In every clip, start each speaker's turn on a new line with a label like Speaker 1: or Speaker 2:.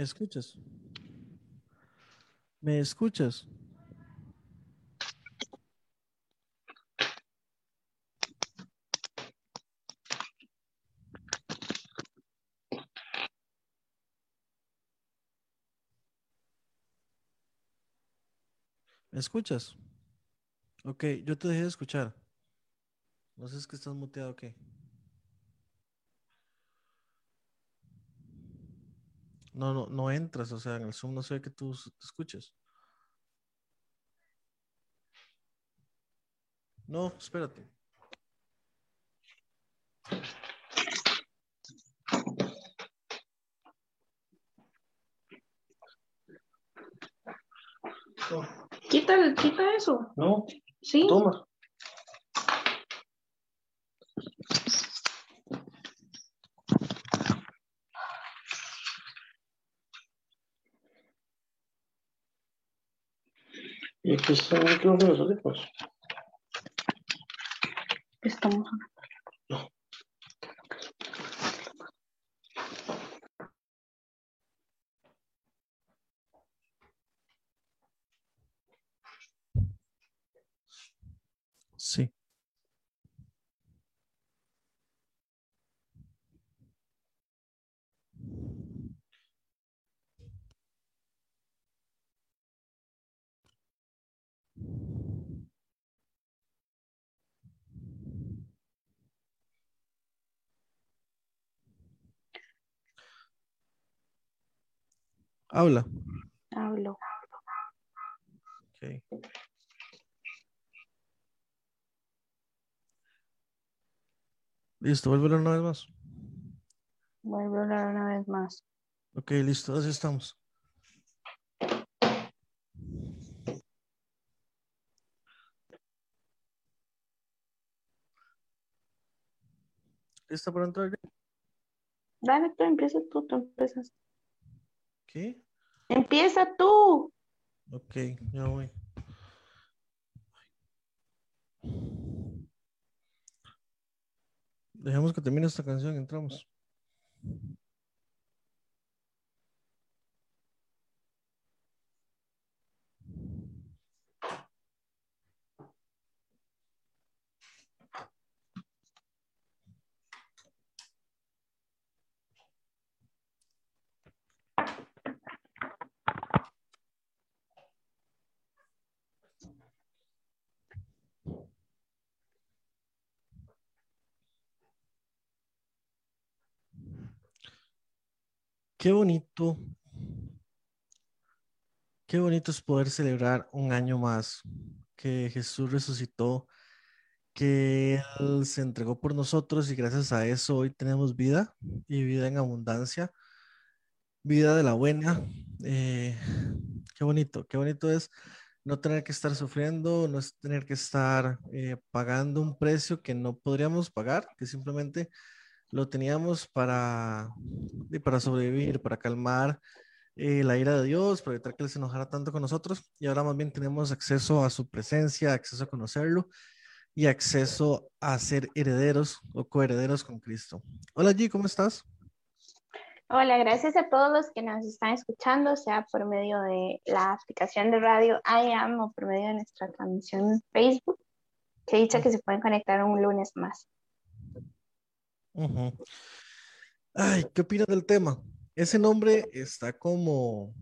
Speaker 1: ¿Me escuchas? ¿Me escuchas? ¿Me escuchas? Ok, yo te dejé de escuchar. No sé si es que estás muteado o No, no, no entras, o sea, en el Zoom no se ve que tú te escuches. No, espérate.
Speaker 2: Quita, quita eso.
Speaker 1: No,
Speaker 2: Sí.
Speaker 1: toma.
Speaker 3: De los audífonos.
Speaker 2: Estamos.
Speaker 1: Sí. Habla.
Speaker 2: Hablo.
Speaker 1: Ok. Listo, vuelve una vez más.
Speaker 2: Vuelvo a hablar una vez más.
Speaker 1: Ok, listo, así estamos. ¿Lista para entrar?
Speaker 2: Dale, tú empieza tú, tú empiezas.
Speaker 1: ¿Qué?
Speaker 2: Empieza tú.
Speaker 1: Ok, ya voy. Dejemos que termine esta canción, entramos. Qué bonito. Qué bonito es poder celebrar un año más que Jesús resucitó, que Él se entregó por nosotros y gracias a eso hoy tenemos vida y vida en abundancia, vida de la buena. Eh, qué bonito, qué bonito es no tener que estar sufriendo, no tener que estar eh, pagando un precio que no podríamos pagar, que simplemente lo teníamos para, para sobrevivir, para calmar eh, la ira de Dios, para evitar que Él se enojara tanto con nosotros. Y ahora más bien tenemos acceso a su presencia, acceso a conocerlo y acceso a ser herederos o coherederos con Cristo. Hola G, ¿cómo estás?
Speaker 2: Hola, gracias a todos los que nos están escuchando, sea por medio de la aplicación de radio I Am o por medio de nuestra transmisión en Facebook. Que dicha que se pueden conectar un lunes más.
Speaker 1: Ujú. Ay, ¿qué opinas del tema? Ese nombre está como,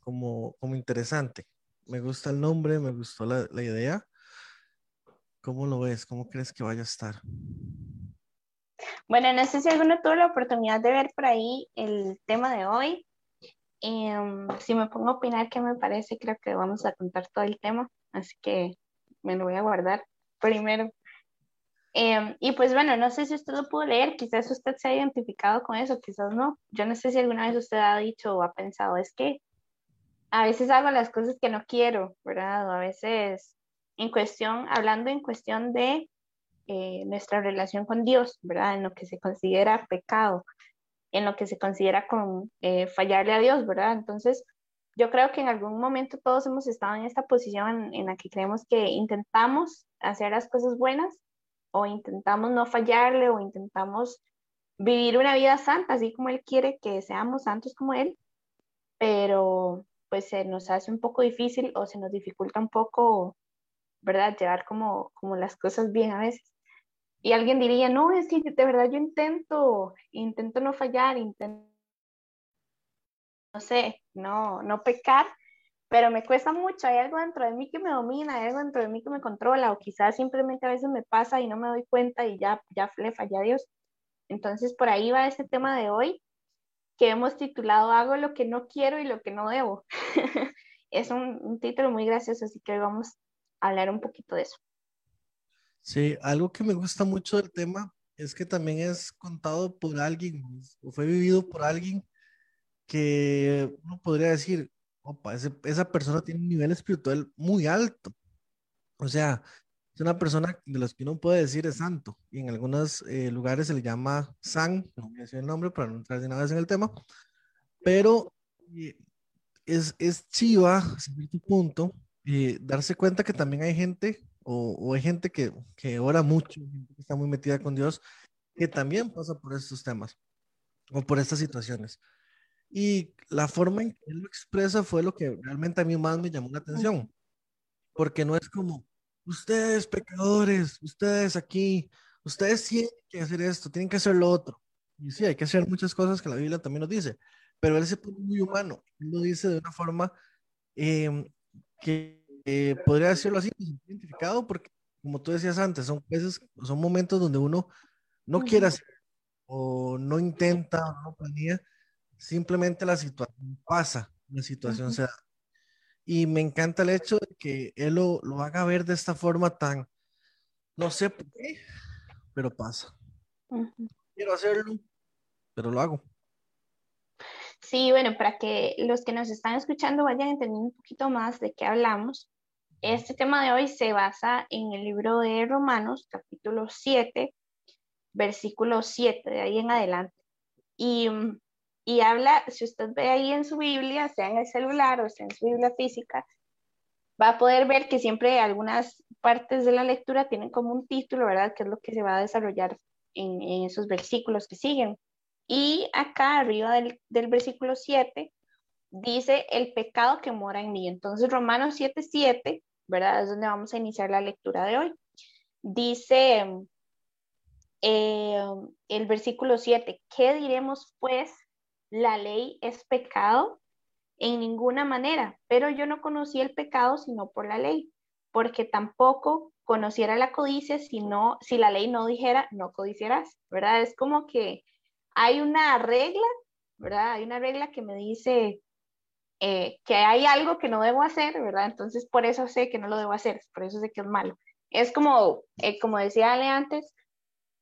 Speaker 1: como, como interesante. Me gusta el nombre, me gustó la, la idea. ¿Cómo lo ves? ¿Cómo crees que vaya a estar?
Speaker 2: Bueno, no sé si alguno tuvo la oportunidad de ver por ahí el tema de hoy. Em, si me pongo a opinar qué me parece, creo que vamos a contar todo el tema, así que me lo voy a guardar primero. Em, y pues bueno, no sé si usted lo pudo leer, quizás usted se ha identificado con eso, quizás no. Yo no sé si alguna vez usted ha dicho o ha pensado, es que a veces hago las cosas que no quiero, ¿verdad? O a veces en cuestión, hablando en cuestión de eh, nuestra relación con Dios, ¿verdad? En lo que se considera pecado, en lo que se considera con eh, fallarle a Dios, ¿verdad? Entonces, yo creo que en algún momento todos hemos estado en esta posición en la que creemos que intentamos hacer las cosas buenas o intentamos no fallarle o intentamos vivir una vida santa, así como Él quiere que seamos santos como Él, pero pues se nos hace un poco difícil o se nos dificulta un poco, ¿verdad? Llevar como, como las cosas bien a veces. Y alguien diría, no, es que de verdad yo intento, intento no fallar, intento, no sé, no, no pecar, pero me cuesta mucho, hay algo dentro de mí que me domina, hay algo dentro de mí que me controla, o quizás simplemente a veces me pasa y no me doy cuenta y ya, ya le falla a Dios. Entonces, por ahí va este tema de hoy, que hemos titulado Hago lo que no quiero y lo que no debo. es un, un, título muy gracioso, así que hoy vamos a hablar un poquito de eso.
Speaker 1: Sí, algo que me gusta mucho del tema es que también es contado por alguien, o fue vivido por alguien que uno podría decir, opa, esa persona tiene un nivel espiritual muy alto. O sea, es una persona de los que uno puede decir es santo. Y en algunos eh, lugares se le llama san, no voy a decir el nombre para no entrar de una vez en el tema. Pero eh, es, es chiva, cierto punto, eh, darse cuenta que también hay gente, o, o hay gente que, que ora mucho, que está muy metida con Dios, que también pasa por estos temas o por estas situaciones. Y la forma en que él lo expresa fue lo que realmente a mí más me llamó la atención. Porque no es como, ustedes pecadores, ustedes aquí, ustedes tienen que hacer esto, tienen que hacer lo otro. Y sí, hay que hacer muchas cosas que la Biblia también nos dice, pero él se pone muy humano, él lo dice de una forma em, que eh, podría decirlo así, identificado, porque como tú decías antes, son veces, son momentos donde uno no quiere hacer o no intenta o no planea, simplemente la situación pasa, la situación se da. Y me encanta el hecho de que él lo, lo haga ver de esta forma tan, no sé por qué, pero pasa. Quiero hacerlo, pero lo hago.
Speaker 2: Sí, bueno, para que los que nos están escuchando vayan entendiendo un poquito más de qué hablamos, este tema de hoy se basa en el libro de Romanos, capítulo 7, versículo 7, de ahí en adelante. Y mm, y habla, si usted ve ahí en su Biblia, sea en el celular o sea en su Biblia física, va a poder ver que siempre algunas partes de la lectura tienen como un título, ¿verdad? Que es lo que se va a desarrollar en, esos versículos que siguen. Y acá arriba del, del versículo 7 dice el pecado que mora en mí. Entonces Romanos 7, 7, ¿verdad? Es donde vamos a iniciar la lectura de hoy. Dice eh, el versículo 7, ¿qué diremos pues la ley es pecado en ninguna manera, pero yo no conocí el pecado sino por la ley, porque tampoco conociera la codicia si, si la ley no dijera no codiciarás, ¿verdad? Es como que hay una regla, ¿verdad? Hay una regla que me dice eh, que hay algo que no debo hacer, ¿verdad? Entonces por eso sé que no lo debo hacer, por eso sé que es malo. Es como, eh, como decía Ale antes,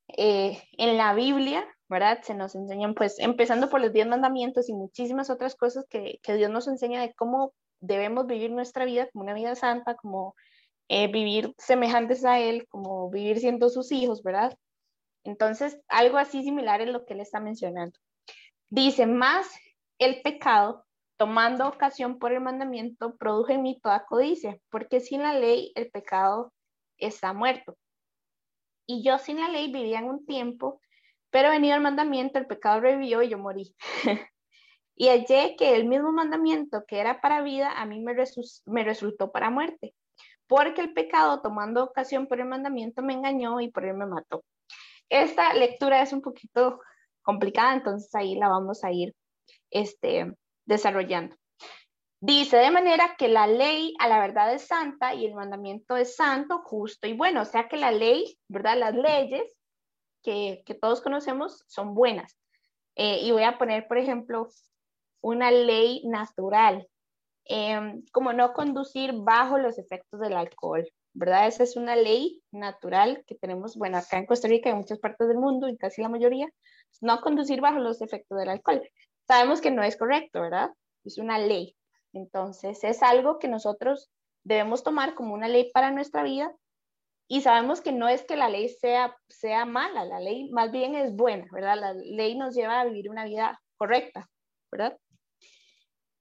Speaker 2: eh, en la Biblia, ¿verdad? Se nos enseñan, pues, empezando por los diez mandamientos y muchísimas otras cosas que, Dios nos enseña de cómo debemos vivir nuestra vida como una vida santa, como eh, vivir semejantes a Él, como vivir siendo sus hijos, ¿verdad? Entonces, algo así similar es lo que Él está mencionando. Dice, más el pecado, tomando ocasión por el mandamiento, produjo en mí toda codicia, porque sin la ley el pecado está muerto. Y yo sin la ley vivía en un tiempo pero venido el mandamiento, el pecado revivió y yo morí. y hallé que el mismo mandamiento que era para vida, a mí me, me resultó para muerte, porque el pecado, tomando ocasión por el mandamiento, me engañó y por él me mató. Esta lectura es un poquito complicada, entonces ahí la vamos a ir este, desarrollando. Dice de manera que la ley a la verdad es santa y el mandamiento es santo, justo y bueno. O sea que la ley, ¿verdad? Las leyes que, todos conocemos son buenas. Eh, y voy a poner, por ejemplo, una ley natural, em, como no conducir bajo los efectos del alcohol, ¿verdad? Esa es una ley natural que tenemos, bueno, acá en Costa Rica y en muchas partes del mundo, y casi la mayoría, no conducir bajo los efectos del alcohol. Sabemos que no es correcto, ¿verdad? Es una ley. Entonces, es algo que nosotros debemos tomar como una ley para nuestra vida y sabemos que no es que la ley sea, sea mala, la ley más bien es buena, ¿verdad? La ley nos lleva a vivir una vida correcta, ¿verdad?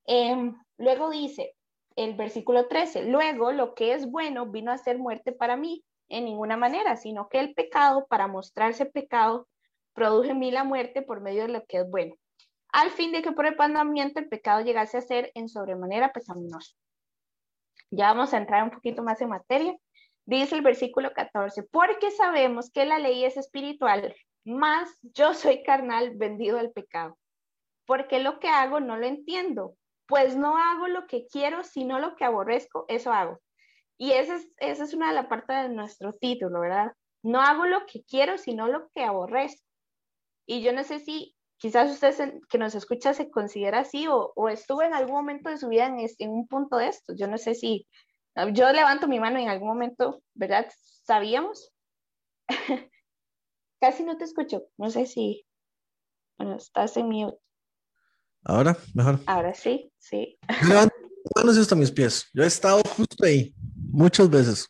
Speaker 2: Em, luego dice el versículo 13, luego lo que es bueno vino a ser muerte para mí en ninguna manera, sino que el pecado, para mostrarse pecado, produjo en mí la muerte por medio de lo que es bueno, al fin de que por el mandamiento el pecado llegase a ser en sobremanera pecaminoso. Ya vamos a entrar un poquito más en materia. Dice el versículo 14, porque sabemos que la ley es espiritual, más yo soy carnal vendido al pecado. Porque lo que hago no lo entiendo, pues no hago lo que quiero, sino lo que aborrezco, eso hago. Y esa es, esa es una de las partes de nuestro título, ¿verdad? No hago lo que quiero, sino lo que aborrezco. Y yo no sé si quizás usted que nos escucha se considera así o, o estuvo en algún momento de su vida en, en un punto de esto. Yo no sé si, yo levanto mi mano en algún momento, ¿verdad? ¿Sabíamos? Casi no te escucho. No sé si, bueno, estás en mute.
Speaker 1: Ahora, mejor.
Speaker 2: Ahora sí, sí.
Speaker 1: Levanto manos hasta mis pies. Yo he estado justo ahí, muchas veces.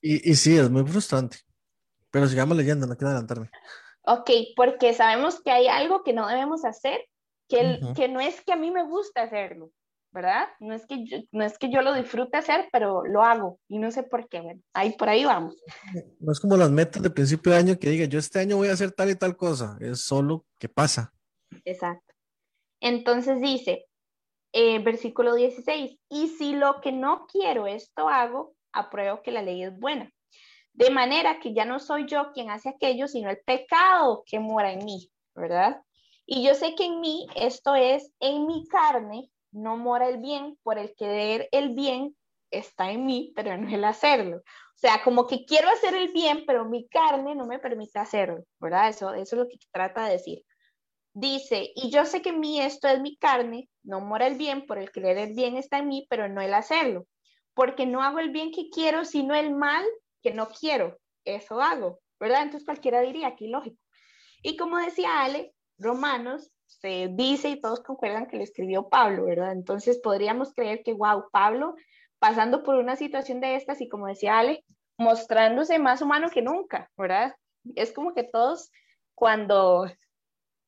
Speaker 1: Y, y sí, es muy frustrante. Pero sigamos leyendo, no quiero adelantarme.
Speaker 2: Ok, porque sabemos que hay algo que no debemos hacer, que, el- que no es que a mí me gusta hacerlo, ¿verdad? No es, que yo, no es que yo lo disfrute hacer, pero lo hago y no sé por qué. Bueno, ahí por ahí vamos.
Speaker 1: No es como las metas de principio de año que diga, yo este año voy a hacer tal y tal cosa. Es solo que pasa.
Speaker 2: Exacto. Entonces dice, eh, versículo 16, y si lo que no quiero esto hago, apruebo que la ley es buena. De manera que ya no soy yo quien hace aquello, sino el pecado que mora en mí, ¿verdad? Y yo sé que en mí, esto es, en mi carne, no mora el bien, por el querer el bien está en mí, pero no el hacerlo. O sea, como que quiero hacer el bien, pero mi carne no me permite hacerlo, ¿verdad? Eso, eso es lo que trata de decir. Dice, y yo sé que mí esto es mi carne, no mora el bien, por el querer el bien está en mí, pero no el hacerlo. Porque no hago el bien que quiero, sino el mal que no quiero. Eso hago, ¿verdad? Entonces cualquiera diría, aquí lógico. Y como decía Ale, Romanos se dice y todos concuerdan que le escribió Pablo, ¿verdad? Entonces podríamos creer que, wow, Pablo pasando por una situación de estas y como decía Ale, mostrándose más humano que nunca, ¿verdad? Es como que todos cuando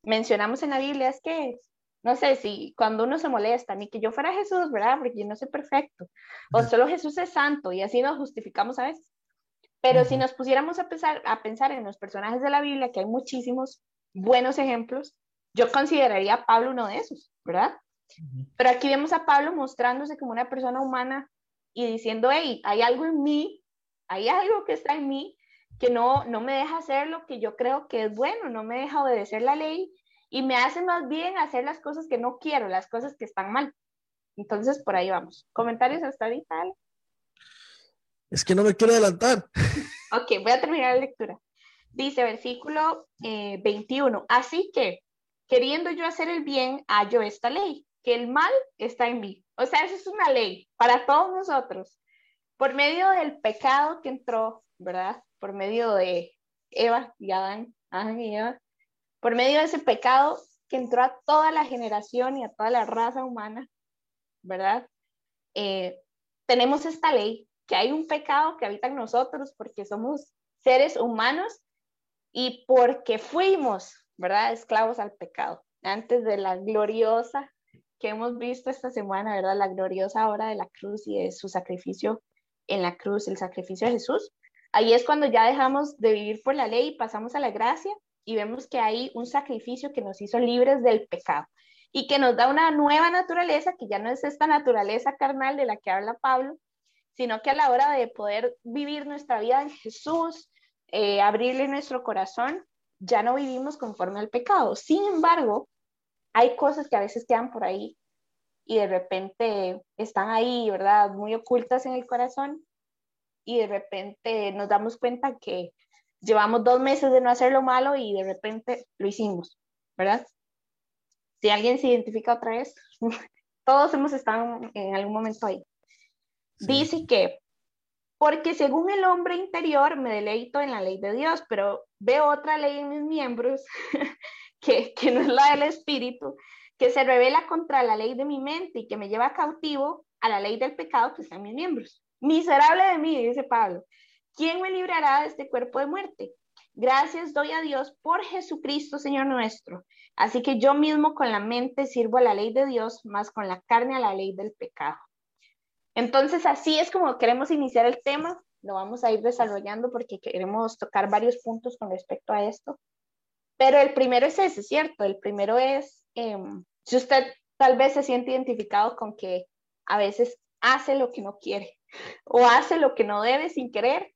Speaker 2: mencionamos en la Biblia es que, no sé, si cuando uno se molesta, ni que yo fuera Jesús, ¿verdad? Porque yo no soy perfecto, o solo Jesús es santo y así nos justificamos a veces. Pero si nos pusiéramos a pensar, a pensar en los personajes de la Biblia, que hay muchísimos buenos ejemplos, yo consideraría a Pablo uno de esos, ¿verdad? Pero aquí vemos a Pablo mostrándose como una persona humana y diciendo, hey, hay algo en mí, hay algo que está en mí que no, no me deja hacer lo que yo creo que es bueno, no me deja obedecer la ley y me hace más bien hacer las cosas que no quiero, las cosas que están mal. Entonces, por ahí vamos. ¿Comentarios hasta ahorita? Ale?
Speaker 1: Es que no me quiero adelantar.
Speaker 2: Ok, voy a terminar la lectura. Dice versículo eh, 21, así que queriendo yo hacer el bien, hallo esta ley, que el mal está en mí. O sea, eso es una ley para todos nosotros. Por medio del pecado que entró, ¿verdad? Por medio de Eva y Adán, Adán y Eva, por medio de ese pecado que entró a toda la generación y a toda la raza humana, ¿verdad? Eh, tenemos esta ley, que hay un pecado que habita en nosotros porque somos seres humanos y porque fuimos, ¿verdad? Esclavos al pecado. Antes de la gloriosa que hemos visto esta semana, ¿verdad? La gloriosa obra de la cruz y de su sacrificio en la cruz, el sacrificio de Jesús. Ahí es cuando ya dejamos de vivir por la ley y pasamos a la gracia y vemos que hay un sacrificio que nos hizo libres del pecado y que nos da una nueva naturaleza que ya no es esta naturaleza carnal de la que habla Pablo, sino que a la hora de poder vivir nuestra vida en Jesús, eh, abrirle nuestro corazón, ya no vivimos conforme al pecado. Sin embargo, hay cosas que a veces quedan por ahí y de repente están ahí, ¿verdad? Muy ocultas en el corazón y de repente nos damos cuenta que llevamos dos meses de no hacer lo malo y de repente lo hicimos, ¿verdad? Si alguien se identifica otra vez, todos hemos estado en algún momento ahí.
Speaker 1: Sí.
Speaker 2: Dice que porque según el hombre interior me deleito en la ley de Dios, pero veo otra ley en mis miembros que, que no es la del espíritu, que se revela contra la ley de mi mente y que me lleva cautivo a la ley del pecado que está en mis miembros. Miserable de mí, dice Pablo. ¿Quién me librará de este cuerpo de muerte? Gracias doy a Dios por Jesucristo, Señor nuestro. Así que yo mismo con la mente sirvo a la ley de Dios, más con la carne a la ley del pecado. Entonces, así es como queremos iniciar el tema. Lo vamos a ir desarrollando porque queremos tocar varios puntos con respecto a esto. Pero el primero es ese, ¿cierto? El primero es, em, si usted tal vez se siente identificado con que a veces hace lo que no quiere o hace lo que no debe sin querer,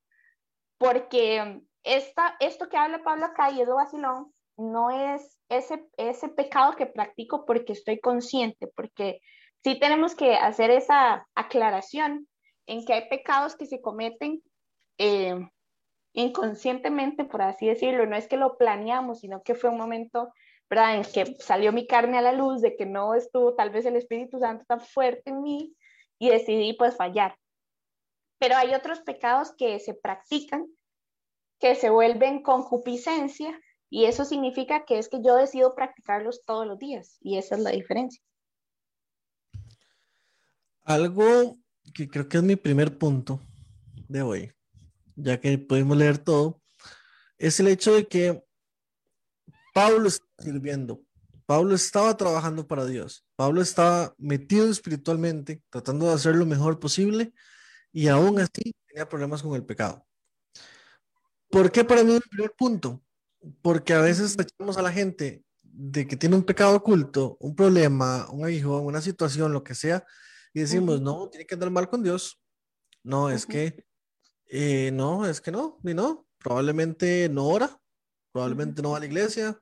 Speaker 2: porque esta, esto que habla Pablo acá y es lo vacilón, no es ese, ese pecado que practico porque estoy consciente, porque sí tenemos que hacer esa aclaración en que hay pecados que se cometen eh, inconscientemente, por así decirlo, no es que lo planeamos, sino que fue un momento, ¿verdad?, en que salió mi carne a la luz, de que no estuvo tal vez el Espíritu Santo tan fuerte en mí y decidí pues fallar. Pero hay otros pecados que se practican, que se vuelven concupiscencia, y eso significa que es que yo decido practicarlos todos los días, y esa es la diferencia.
Speaker 1: Algo que creo que es mi primer punto de hoy, ya que pudimos leer todo, es el hecho de que Pablo está sirviendo. Pablo estaba trabajando para Dios. Pablo estaba metido espiritualmente, tratando de hacer lo mejor posible y aún así tenía problemas con el pecado. ¿Por qué para mí el primer punto? Porque a veces echamos a la gente de que tiene un pecado oculto, un problema, un hijo, una situación, lo que sea, y decimos, no, tiene que andar mal con Dios. No, es que, eh, no, es que no, ni no. Probablemente no ora, probablemente no va a la iglesia.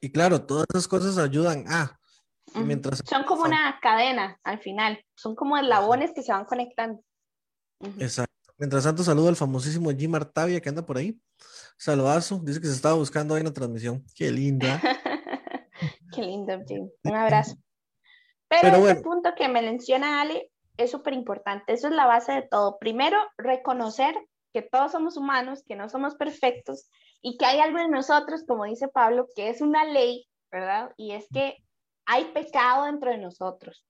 Speaker 1: Y claro, todas esas cosas ayudan a.
Speaker 2: mientras... Son como una cadena al final, son como eslabones que se van conectando.
Speaker 1: Exacto. Mientras tanto, saludo al famosísimo Jim Artavia que anda por ahí. Saludazo, dice que se estaba buscando ahí en la transmisión. Qué linda.
Speaker 2: Qué lindo, Jim. Un abrazo. Pero, ese punto que me menciona Ale es súper importante. Eso es la base de todo. Primero, reconocer que todos somos humanos, que no somos perfectos y que hay algo en nosotros, como dice Pablo, que es una ley, ¿verdad? Y es que hay pecado dentro de nosotros,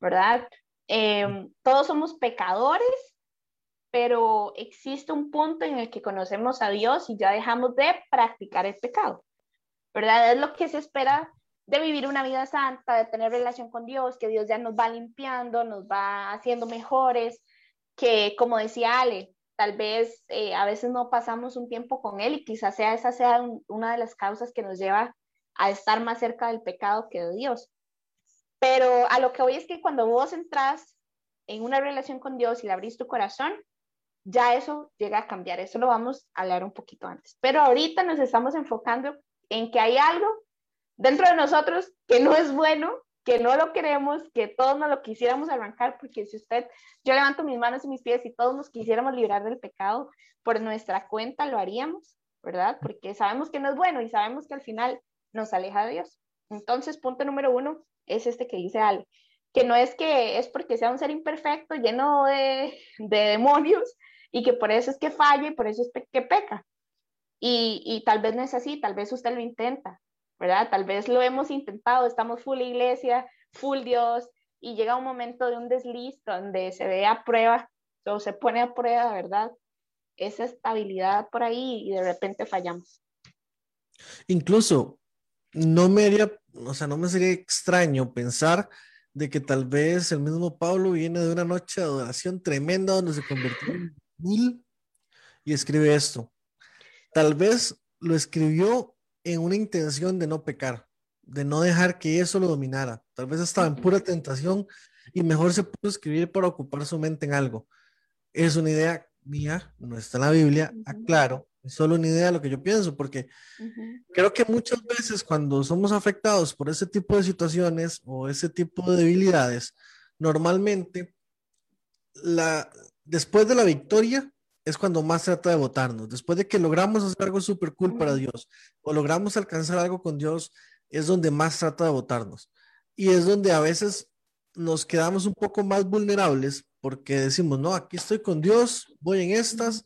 Speaker 2: ¿verdad? Em, todos somos pecadores, pero existe un punto en el que conocemos a Dios y ya dejamos de practicar el pecado, ¿verdad? Es lo que se espera de vivir una vida santa, de tener relación con Dios, que Dios ya nos va limpiando, nos va haciendo mejores, que como decía Ale, tal vez eh, a veces no pasamos un tiempo con Él y quizás sea esa sea una de las causas que nos lleva a estar más cerca del pecado que de Dios. Pero a lo que voy es que cuando vos entras en una relación con Dios y le abrís tu corazón, ya eso llega a cambiar. Eso lo vamos a hablar un poquito antes. Pero ahorita nos estamos enfocando en que hay algo dentro de nosotros que no es bueno, que no lo queremos, que todos nos lo quisiéramos arrancar, porque si usted, yo levanto mis manos y mis pies y todos nos quisiéramos librar del pecado por nuestra cuenta, lo haríamos, ¿verdad? Porque sabemos que no es bueno y sabemos que al final nos aleja de Dios. Entonces, punto número uno es este que dice Ale, que no es que es porque sea un ser imperfecto, lleno de, de demonios, y que por eso es que falla y por eso es que peca. Y, y tal vez no es así, tal vez usted lo intenta, ¿verdad? Tal vez lo hemos intentado, estamos full iglesia, full Dios, y llega un momento de un desliz donde se ve a prueba, o se pone a prueba, ¿verdad? Esa estabilidad por ahí y de repente fallamos.
Speaker 1: Incluso, no me haría, o sea, no me sería extraño pensar de que tal vez el mismo Pablo viene de una noche de adoración tremenda donde se convirtió en mil y escribe esto. Tal vez lo escribió en una intención de no pecar, de no dejar que eso lo dominara. Tal vez estaba en pura tentación y mejor se pudo escribir para ocupar su mente en algo. Es una idea mía, no está en la Biblia, aclaro, es solo una idea de lo que yo pienso, porque creo que muchas veces cuando somos afectados por ese tipo de situaciones o ese tipo de debilidades, normalmente la, después de la victoria es cuando más trata de votarnos. Después de que logramos hacer algo súper cool para Dios o logramos alcanzar algo con Dios, es donde más trata de votarnos. Y es donde a veces nos quedamos un poco más vulnerables porque decimos, no, aquí estoy con Dios, voy en estas,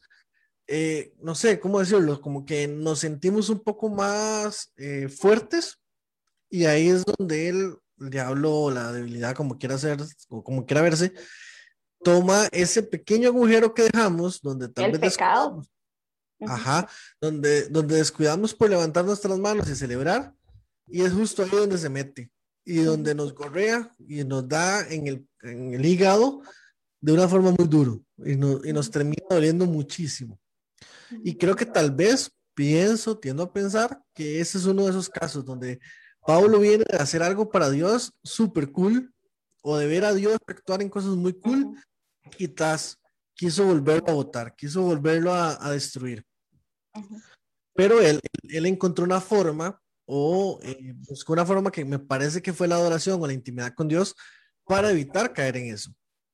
Speaker 1: eh, no sé, ¿cómo decirlo? Como que nos sentimos un poco más eh, fuertes y ahí es donde el diablo, la debilidad, como quiera ser, o como quiera verse, toma ese pequeño agujero que dejamos, donde tal
Speaker 2: El
Speaker 1: vez
Speaker 2: pecado.
Speaker 1: Ajá, donde, donde descuidamos por levantar nuestras manos y celebrar, y es justo ahí donde se mete, y donde nos correa y nos da en el, en el hígado de una forma muy duro, y, no- y nos termina doliendo muchísimo. Y creo que tal vez pienso, tiendo a pensar que ese es uno de esos casos donde Pablo viene de hacer algo para Dios súper cool, o de ver a Dios actuar en cosas muy cool,
Speaker 2: Ujú.
Speaker 1: y tas, quiso volverlo a votar, quiso volverlo a, a destruir.
Speaker 2: Ujú.
Speaker 1: Pero él, él encontró una forma o eh, buscó una forma que me parece que fue la adoración o la intimidad con Dios para evitar caer en eso.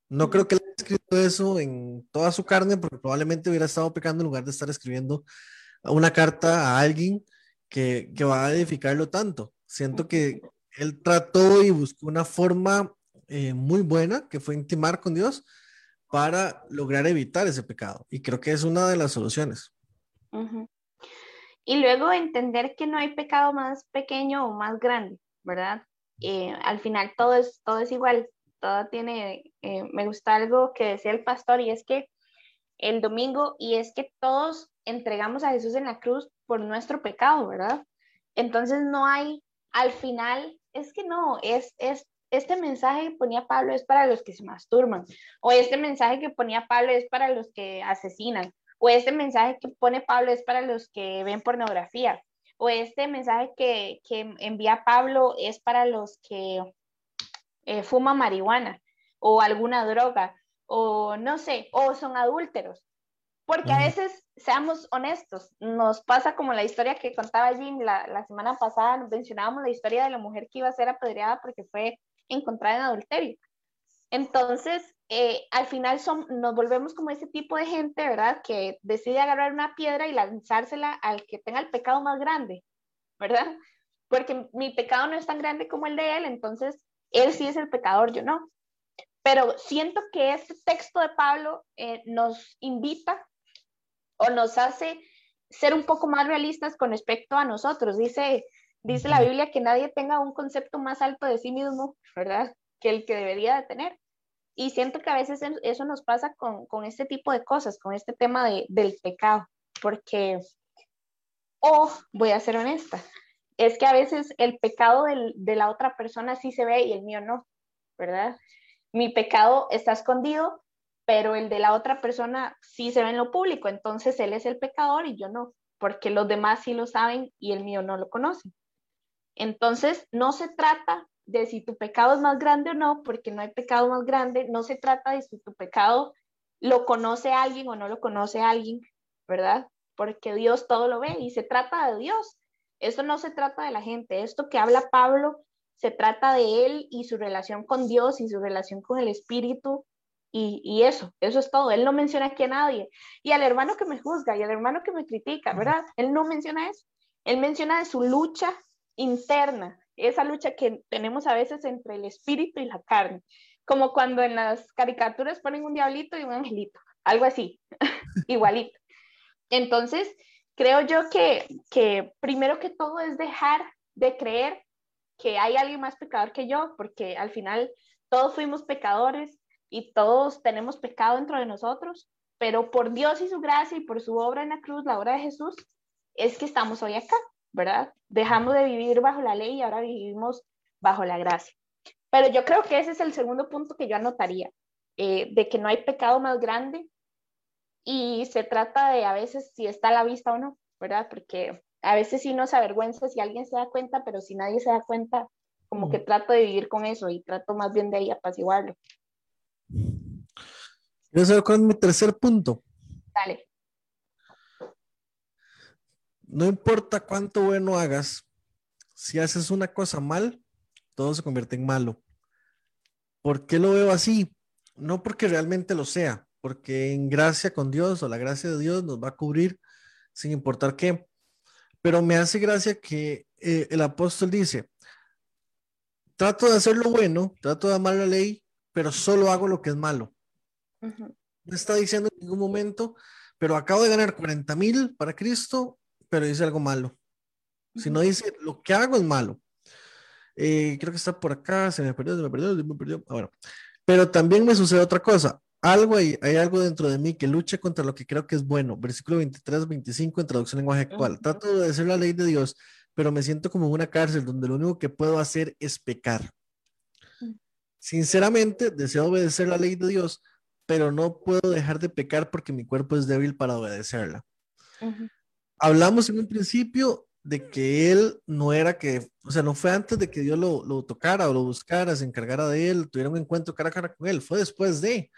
Speaker 1: No creo que él haya escrito eso en toda su carne porque probablemente hubiera estado pecando en lugar de estar escribiendo una carta a alguien que, que va a edificarlo tanto. Siento que él trató y buscó una forma eh, muy buena que fue intimar con Dios para lograr evitar ese pecado. Y creo que es una de las soluciones.
Speaker 2: Y luego entender que no hay pecado más pequeño o más grande, ¿verdad? Eh, al final todo es, todo es igual, todo tiene, eh, me gusta algo que decía el pastor y es que el domingo, y es que todos entregamos a Jesús en la cruz por nuestro pecado, ¿verdad? Entonces no hay, al final, es que no, es, es, este mensaje que ponía Pablo es para los que se masturban, o este mensaje que ponía Pablo es para los que asesinan, o este mensaje que pone Pablo es para los que ven pornografía, o este mensaje que, que envía Pablo es para los que eh, fuman marihuana o alguna droga, o no sé, o son adúlteros. Porque a veces, seamos honestos, nos pasa como la historia que contaba Jim la, la semana pasada, mencionábamos la historia de la mujer que iba a ser apedreada porque fue encontrada en adulterio. Entonces, eh, al final son, nos volvemos como ese tipo de gente, ¿verdad? Que decide agarrar una piedra y lanzársela al que tenga el pecado más grande, ¿verdad? Porque mi pecado no es tan grande como el de él, entonces él sí es el pecador, yo no. Pero siento que este texto de Pablo eh, nos invita o nos hace ser un poco más realistas con respecto a nosotros. Dice, dice la. Biblia que nadie tenga un concepto más alto de sí mismo, ¿verdad? Que el que debería de tener. Y siento que a veces eso nos pasa con, con este tipo de cosas, con este tema de, del pecado, porque, o voy a ser honesta, es que a veces el pecado del- de la otra persona sí se ve y el mío no, ¿verdad? Mi pecado está escondido, pero el de la otra persona sí se ve en lo público, entonces él es el pecador y yo no, porque los demás sí lo saben y el mío no lo conocen. Entonces, no se trata de si tu pecado es más grande o no, porque no hay pecado más grande, no se trata de si tu pecado lo conoce alguien o no lo conoce alguien, ¿verdad? Porque Dios todo lo ve y se trata de Dios. Esto no se trata de la gente, esto que habla Pablo se trata de él y su relación con Dios y su relación con el Espíritu y, y eso, eso es todo. Él no menciona aquí a nadie. Y al hermano que me juzga y al hermano que me critica, ¿verdad? Él no menciona eso. Él menciona de su lucha interna, esa lucha que tenemos a veces entre el espíritu y la carne, como cuando en las caricaturas ponen un diablito y un angelito, algo así, igualito. Entonces, creo yo que, que primero que todo es dejar de creer que hay alguien más pecador que yo, porque al final todos fuimos pecadores y todos tenemos pecado dentro de nosotros, pero por Dios y su gracia y por su obra en la cruz, la obra de Jesús, es que estamos hoy acá, ¿verdad? Dejamos de vivir bajo la ley y ahora vivimos bajo la gracia. Pero yo creo que ese es el segundo punto que yo anotaría, eh, de que no hay pecado más grande y se trata de a veces si está a la vista o no, ¿verdad? Porque a veces sí nos avergüenza si alguien se da cuenta, pero si nadie se da cuenta, como que trato de vivir con eso y trato más bien de ahí apaciguarlo.
Speaker 1: ¿Quieres saber cuál es mi tercer punto?
Speaker 2: Dale.
Speaker 1: No importa cuánto bueno hagas, si haces una cosa mal, todo se convierte en malo. ¿Por qué lo veo así? No porque realmente lo sea, porque en gracia con Dios o la gracia de Dios nos va a cubrir sin importar qué. Pero me hace gracia que eh, el apóstol dice, trato de hacer lo bueno, trato de amar la ley, pero solo hago lo que es malo. No está diciendo en ningún momento, pero acabo de ganar 40 mil para Cristo, pero dice algo malo. Si no dice, lo que hago es malo. Eh, creo que está por acá, se me perdió, se me perdió, se me perdió. Ahora, pero también me sucede otra cosa. Algo hay, hay algo dentro de mí que lucha contra lo que creo que es bueno. Versículo 23, 25 en traducción lenguaje actual. Trato de hacer la ley de Dios, pero me siento como en una cárcel donde lo único que puedo hacer es pecar. Sinceramente, deseo obedecer la ley de Dios, pero no puedo dejar de pecar porque mi cuerpo es débil para obedecerla. Hablamos en un principio de que él no era que, o sea, no fue antes de que Dios lo, lo, tocara o lo buscara, se encargara de él, tuviera un encuentro cara a cara con él, fue después de.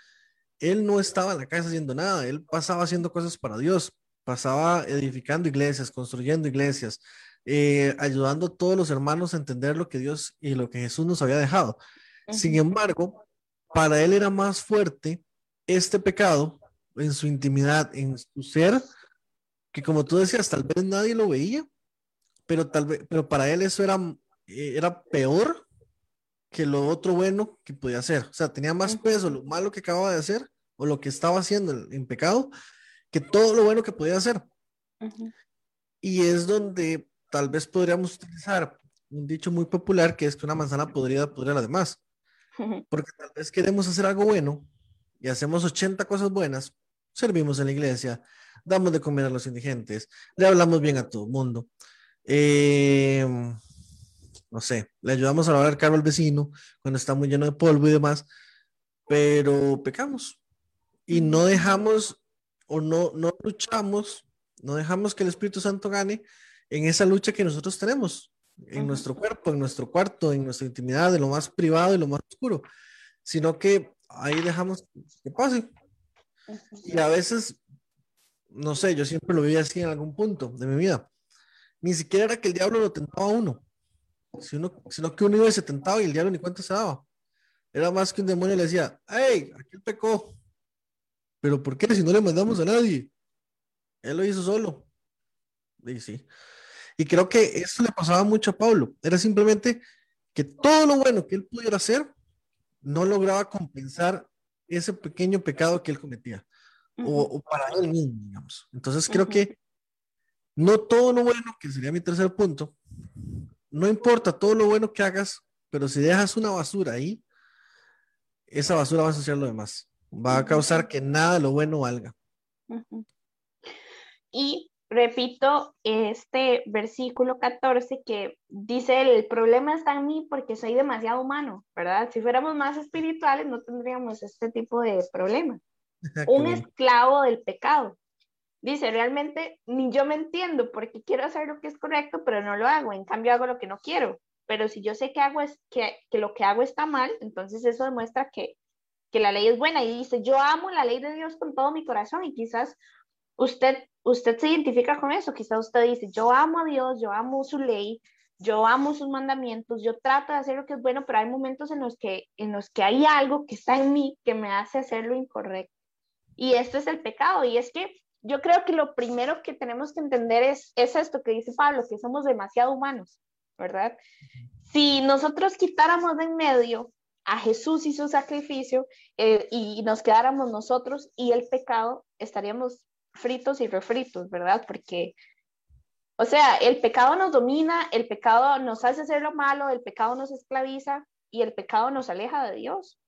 Speaker 1: Él no estaba en la casa haciendo nada, él pasaba haciendo cosas para Dios, pasaba edificando iglesias, construyendo iglesias, eh, ayudando a todos los hermanos a entender lo que Dios y lo que Jesús nos había dejado. Sin embargo, para él era más fuerte este pecado en su intimidad, en su ser, que como tú decías, tal vez nadie lo veía, pero tal vez, pero para él eso era, eh, era peor que lo otro bueno que podía hacer. O sea, tenía más peso lo malo que acababa de hacer o lo que estaba haciendo en pecado que todo lo bueno que podía hacer. Y es donde tal vez podríamos utilizar un dicho muy popular que es que una manzana podrida podría la demás. Porque tal vez queremos hacer algo bueno y hacemos 80 cosas buenas, servimos en la iglesia, damos de comer a los indigentes, le hablamos bien a todo el mundo, eh, no sé, le ayudamos a lavar el carro al vecino cuando está muy lleno de polvo y demás, pero pecamos. Y no dejamos o no, no luchamos, no dejamos que el Espíritu Santo gane en esa lucha que nosotros tenemos, en nuestro cuerpo, en nuestro cuarto, en nuestra intimidad, en lo más privado y lo más oscuro, sino que ahí dejamos que pase. Y a veces, no sé, yo siempre lo vi así en algún punto de mi vida. Ni siquiera era que el diablo lo tentaba a uno, sino, sino que uno iba y se tentaba y el diablo ni cuenta se daba. Era más que un demonio le decía, hey, aquel pecó. Pero ¿por qué? Si no le mandamos a nadie. Él lo hizo solo. Y sí. Y creo que eso le pasaba mucho a Pablo. Era simplemente que todo lo bueno que él pudiera hacer no lograba compensar ese pequeño pecado que él cometía. O, para él mismo, digamos. Entonces creo que no todo lo bueno, que sería mi tercer punto, no importa todo lo bueno que hagas, pero si dejas una basura ahí, esa basura va a asociar lo demás. Va a causar que nada de lo bueno valga.
Speaker 2: Y repito este versículo 14 que dice, el problema está en mí porque soy demasiado humano, ¿verdad? Si fuéramos más espirituales no tendríamos este tipo de problemas. Un esclavo del pecado. Dice, realmente ni yo me entiendo porque quiero hacer lo que es correcto, pero no lo hago. En cambio hago lo que no quiero. Pero si yo sé que, hago es, que, que lo que hago está mal, entonces eso demuestra que, que la ley es buena. Y dice, yo amo la ley de Dios con todo mi corazón y quizás usted, usted se identifica con eso, quizás usted dice, yo amo a Dios, yo amo su ley, yo amo sus mandamientos, yo trato de hacer lo que es bueno, pero hay momentos en los que, en los que hay algo que está en mí que me hace hacer lo incorrecto. Y esto es el pecado, y es que yo creo que lo primero que tenemos que entender es, es esto que dice Pablo, que somos demasiado humanos, ¿verdad? Si nosotros quitáramos de en medio a Jesús y su sacrificio eh, y nos quedáramos nosotros y el pecado, estaríamos fritos y refritos, ¿verdad? Porque, o sea, el pecado nos domina, el pecado nos hace hacer lo malo, el pecado nos esclaviza y el pecado nos aleja de Dios.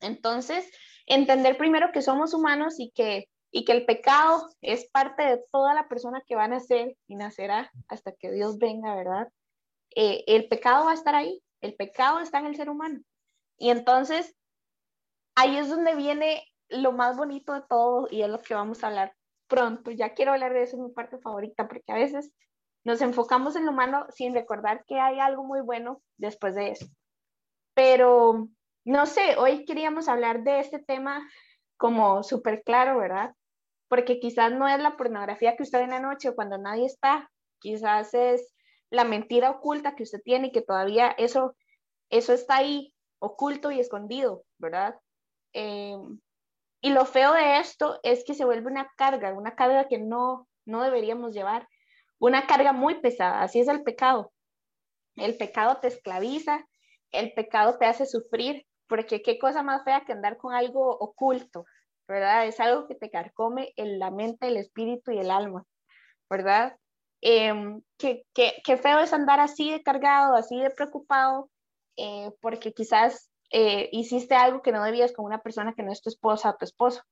Speaker 2: Entonces, entender primero que somos humanos y que, y que el pecado es parte de toda la persona que va a nacer y nacerá hasta que Dios venga, ¿verdad? Eh, el pecado va a estar ahí, el pecado está en el ser humano. Y entonces, ahí es donde viene lo más bonito de todo y es lo que vamos a hablar pronto. Ya quiero hablar de eso, es mi parte favorita, porque a veces nos enfocamos en lo humano sin recordar que hay algo muy bueno después de eso. Pero, no sé, hoy queríamos hablar de este tema como súper claro, ¿verdad? Porque quizás no es la pornografía que usted ve en la noche cuando nadie está, quizás es la mentira oculta que usted tiene y que todavía eso, eso está ahí oculto y escondido, ¿verdad? Eh, y lo feo de esto es que se vuelve una carga, una carga que no, no deberíamos llevar, una carga muy pesada, así es el pecado. El pecado te esclaviza, el pecado te hace sufrir, porque qué cosa más fea que andar con algo oculto, ¿verdad? Es algo que te carcome en la mente, el espíritu y el alma, ¿verdad? Em, qué, qué, feo es andar así de cargado, así de preocupado, eh, porque quizás eh, hiciste algo que no debías con una persona que no es tu esposa o tu esposo,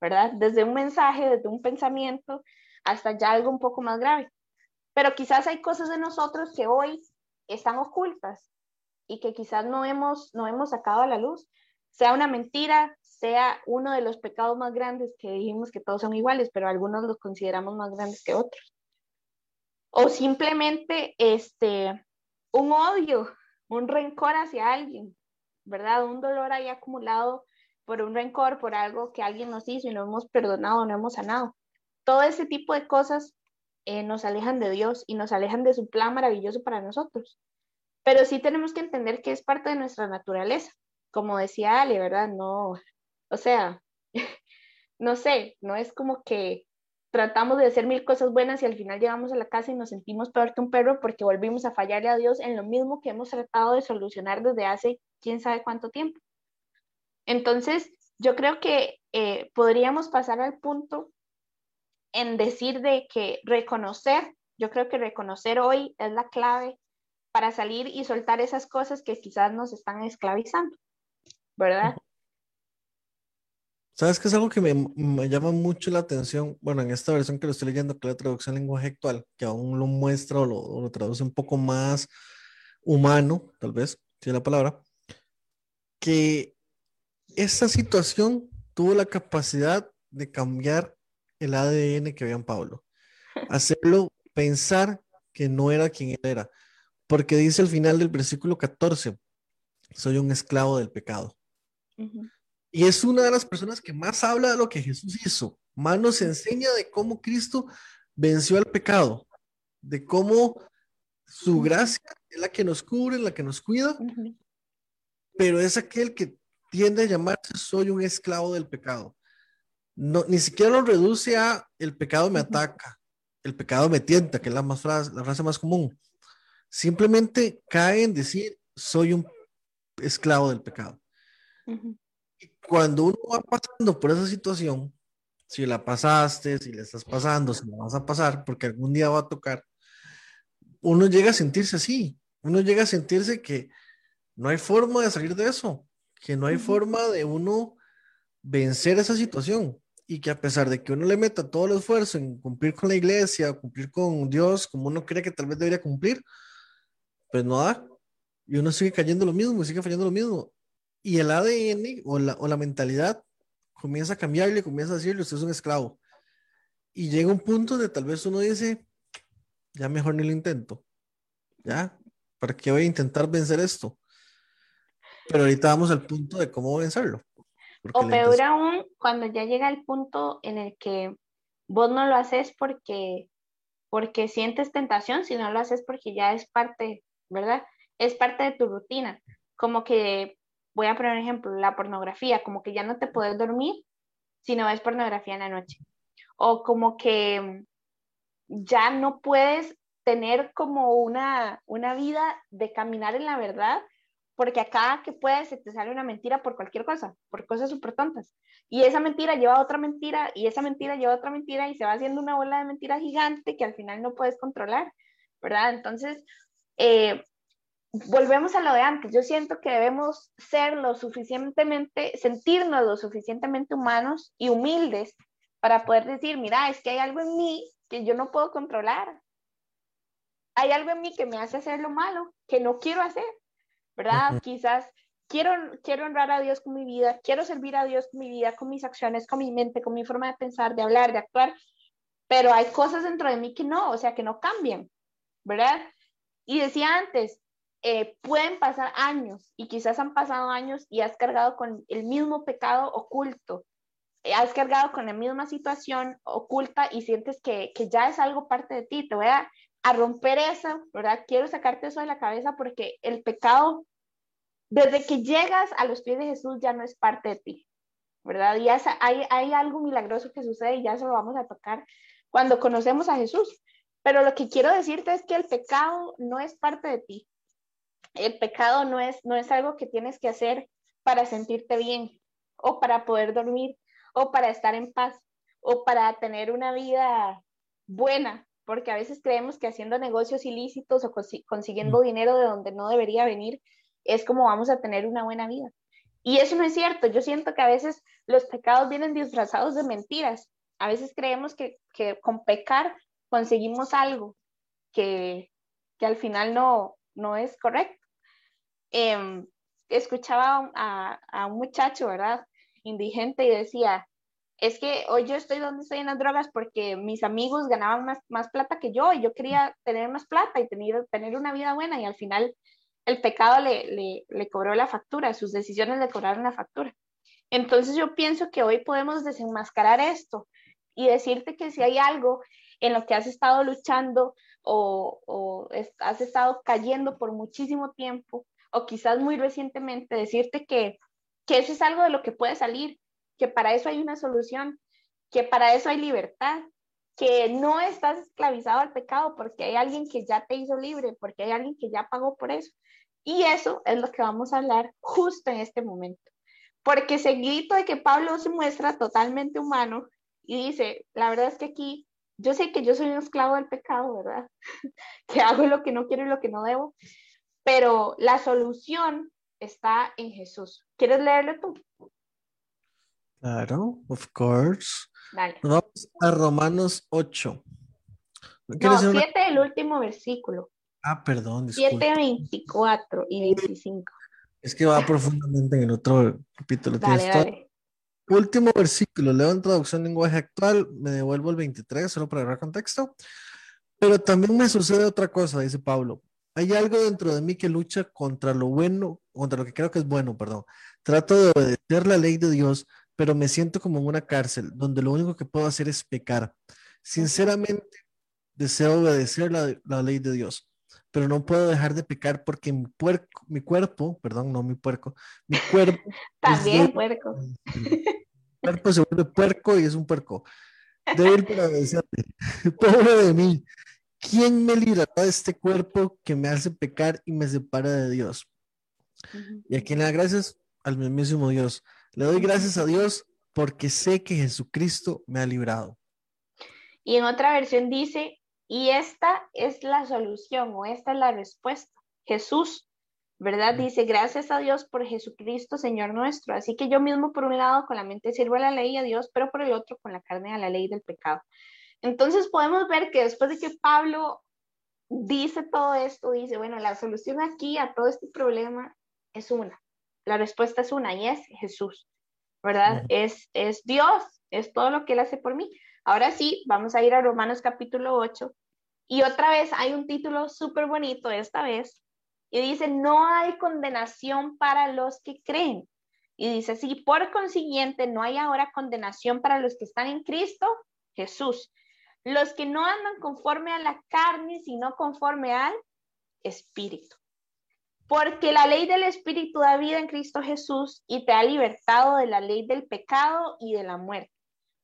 Speaker 2: ¿verdad? Desde un mensaje, desde un pensamiento, hasta ya algo un poco más grave. Pero quizás hay cosas de nosotros que hoy están ocultas y que quizás no hemos, no hemos sacado a la luz, sea una mentira, sea uno de los pecados más grandes que dijimos que todos son iguales, pero algunos los consideramos más grandes que otros. O simplemente este, un odio, un rencor hacia alguien, ¿verdad? Un dolor ahí acumulado por un rencor, por algo que alguien nos hizo y no hemos perdonado, no hemos sanado. Todo ese tipo de cosas eh, nos alejan de Dios y nos alejan de su plan maravilloso para nosotros. Pero sí tenemos que entender que es parte de nuestra naturaleza. Como decía Ale, ¿verdad? No, o sea, no sé, no es como que tratamos de hacer mil cosas buenas y al final llegamos a la casa y nos sentimos peor que un perro porque volvimos a fallarle a Dios en lo mismo que hemos tratado de solucionar desde hace quién sabe cuánto tiempo. Entonces, yo creo que eh, podríamos pasar al punto en decir de que reconocer, yo creo que reconocer hoy es la clave para salir y soltar esas cosas que quizás nos están esclavizando, ¿verdad?
Speaker 1: ¿Sabes qué es algo que me, me, llama mucho la atención? Bueno, en esta versión que lo estoy leyendo, que es la traducción lenguaje actual, que aún lo muestra o lo, lo traduce un poco más humano, tal vez, si es la palabra, que esa situación tuvo la capacidad de cambiar el ADN que había en Pablo, hacerlo pensar que no era quien era porque dice al final del versículo 14, soy un esclavo del pecado. Y es una de las personas que más habla de lo que Jesús hizo. Más nos enseña de cómo Cristo venció al pecado, de cómo su gracia es la que nos cubre, la que nos cuida, pero es aquel que tiende a llamarse soy un esclavo del pecado. No, ni siquiera lo reduce a el pecado me ataca, el pecado me tienta, que es la, más frase, la frase más común simplemente cae en decir, soy un esclavo del pecado. Y cuando uno va pasando por esa situación, si la pasaste, si la estás pasando, si la vas a pasar, porque algún día va a tocar, uno llega a sentirse así, uno llega a sentirse que no hay forma de salir de eso, que no hay forma de uno vencer esa situación. Y que a pesar de que uno le meta todo el esfuerzo en cumplir con la iglesia, cumplir con Dios como uno cree que tal vez debería cumplir, pues no da. Y uno sigue cayendo lo mismo, y sigue fallando lo mismo. Y el ADN o la, o la mentalidad comienza a cambiarle, comienza a decirle, usted es un esclavo. Y llega un punto de tal vez uno dice, ya mejor ni lo intento. ¿Ya? ¿Para qué voy a intentar vencer esto? Pero ahorita vamos al punto de cómo vencerlo.
Speaker 2: O peor aún, cuando ya llega el punto en el que vos no lo haces porque, porque sientes tentación, sino lo haces porque ya es parte ¿verdad? Es parte de tu rutina. Como que, voy a poner un ejemplo, la pornografía, como que ya no te puedes dormir si no ves pornografía en la noche. O como que ya no puedes tener como una, una vida de caminar en la verdad, porque acá que puedes se te sale una mentira por cualquier cosa, por cosas súper tontas. Y esa mentira lleva a otra mentira, y esa mentira lleva a otra mentira, y se va haciendo una bola de mentira gigante que al final no puedes controlar, ¿verdad? Entonces, eh, volvemos a lo de antes, yo siento que debemos ser lo suficientemente, sentirnos lo suficientemente humanos y humildes para poder decir, mira, es que hay algo en mí que yo no puedo controlar. Hay algo en mí que me hace hacer lo malo, que no quiero hacer, ¿verdad? Quizás quiero, quiero honrar a Dios con mi vida, quiero servir a Dios con mi vida, con mis acciones, con mi mente, con mi forma de pensar, de hablar, de actuar, pero hay cosas dentro de mí que no, o sea, que no cambian, ¿verdad? Y decía antes, eh, pueden pasar años y quizás han pasado años y has cargado con el mismo pecado oculto, eh, has cargado con la misma situación oculta y sientes que, que ya es algo parte de ti. Te voy a, a, romper eso, ¿verdad? Quiero sacarte eso de la cabeza porque el pecado, desde que llegas a los pies de Jesús, ya no es parte de ti, ¿verdad? Y hay, hay algo milagroso que sucede y ya se lo vamos a tocar cuando conocemos a Jesús. Pero lo que quiero decirte es que el pecado no es parte de ti. El pecado no es, no es algo que tienes que hacer para sentirte bien o para poder dormir o para estar en paz o para tener una vida buena, porque a veces creemos que haciendo negocios ilícitos o consiguiendo dinero de donde no debería venir es como vamos a tener una buena vida. Y eso no es cierto. Yo siento que a veces los pecados vienen disfrazados de mentiras. A veces creemos que, con pecar conseguimos algo que, al final no, no es correcto. Em, escuchaba a, a, un muchacho, ¿verdad? Indigente y decía, es que hoy yo estoy donde estoy en las drogas porque mis amigos ganaban más, más plata que yo y yo quería tener más plata y tener, tener una vida buena y al final el pecado le, le, cobró la factura, sus decisiones le cobraron la factura. Entonces yo pienso que hoy podemos desenmascarar esto y decirte que si hay algo en lo que has estado luchando o, o has estado cayendo por muchísimo tiempo o quizás muy recientemente, decirte que, que eso es algo de lo que puede salir, que para eso hay una solución, que para eso hay libertad, que no estás esclavizado al pecado porque hay alguien que ya te hizo libre, porque hay alguien que ya pagó por eso. Y eso es lo que vamos a hablar justo en este momento. Porque seguido de que Pablo se muestra totalmente humano y dice, la verdad es que aquí yo sé que yo soy un esclavo del pecado, ¿verdad? que hago lo que no quiero y lo que no debo, pero la solución está en Jesús. ¿Quieres leerlo tú?
Speaker 1: Claro, of course. Vamos a Romanos 8.
Speaker 2: No, 7 el último versículo.
Speaker 1: Ah, perdón.
Speaker 2: 7, 24 y 25.
Speaker 1: Es que va profundamente en el otro capítulo. Último versículo, leo en traducción lenguaje actual, me devuelvo el 23, solo para dar contexto. Pero también me sucede otra cosa, dice Pablo. Hay algo dentro de mí que lucha contra lo bueno, contra lo que creo que es bueno, perdón. Trato de obedecer la ley de Dios, pero me siento como en una cárcel donde lo único que puedo hacer es pecar. Sinceramente, deseo obedecer la, ley de Dios, pero no puedo dejar de pecar porque mi, puerco, mi cuerpo, perdón, no mi puerco, mi cuerpo.
Speaker 2: También puerco.
Speaker 1: Mi cuerpo se vuelve puerco y es un puerco. Débil para obedecerte. Pobre de mí. ¿Quién me librará de este cuerpo que me hace pecar y me separa de Dios? Y a quien le da gracias al mismísimo Dios. Le doy gracias a Dios porque sé que Jesucristo me ha librado.
Speaker 2: Y en otra versión dice, y esta es la solución o esta es la respuesta. Jesús, ¿verdad? Dice, gracias a Dios por Jesucristo, Señor nuestro. Así que yo mismo, por un lado, con la mente sirvo a la ley a Dios, pero por el otro, con la carne a la ley del pecado. Entonces podemos ver que después de que Pablo dice todo esto, dice, bueno, la solución aquí a todo este problema es una. La respuesta es una y es Jesús, ¿verdad? Es, es Dios, es todo lo que Él hace por mí. Ahora sí, vamos a ir a Romanos capítulo 8 y otra vez hay un título súper bonito esta vez y dice, no hay condenación para los que creen. Y dice, sí, por consiguiente, no hay ahora condenación para los que están en Cristo Jesús. Los que no andan conforme a la carne, sino conforme al Espíritu. Porque la ley del Espíritu da vida en Cristo Jesús y te ha libertado de la ley del pecado y de la muerte.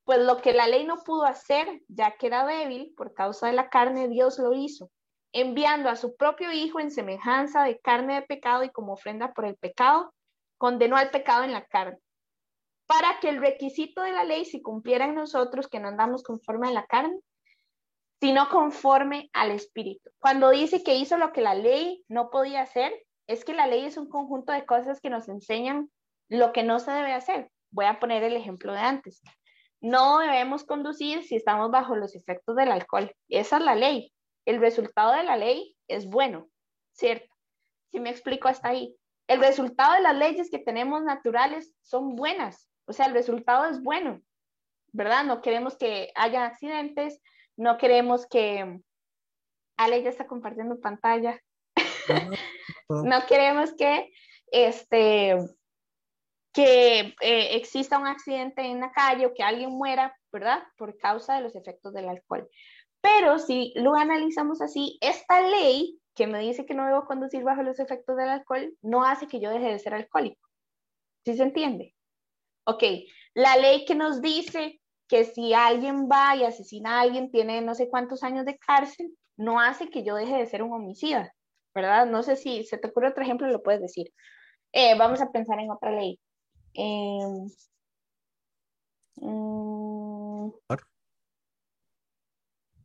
Speaker 2: Pues lo que la ley no pudo hacer, ya que era débil por causa de la carne, Dios lo hizo, enviando a su propio Hijo en semejanza de carne de pecado y como ofrenda por el pecado, condenó al pecado en la carne, para que el requisito de la ley se cumpliera en nosotros que no andamos conforme a la carne, sino conforme al Espíritu. Cuando dice que hizo lo que la ley no podía hacer, es que la ley es un conjunto de cosas que nos enseñan lo que no se debe hacer. Voy a poner el ejemplo de antes. No debemos conducir si estamos bajo los efectos del alcohol. Esa es la ley. El resultado de la ley es bueno, ¿cierto? Si me explico hasta ahí. El resultado de las leyes que tenemos naturales son buenas. O sea, el resultado es bueno, ¿verdad? No queremos que haya accidentes, no queremos que... Ale ya está compartiendo pantalla. no queremos que, este, que eh, exista un accidente en la calle o que alguien muera, ¿verdad? Por causa de los efectos del alcohol. Pero si lo analizamos así, esta ley que me dice que no debo conducir bajo los efectos del alcohol no hace que yo deje de ser alcohólico. ¿Sí se entiende? Ok, la ley que nos dice que si alguien va y asesina a alguien tiene no sé cuántos años de cárcel, no hace que yo deje de ser un homicida. ¿verdad? No sé si se te ocurre otro ejemplo, lo puedes decir. Eh, vamos a pensar en otra ley. Em, mm,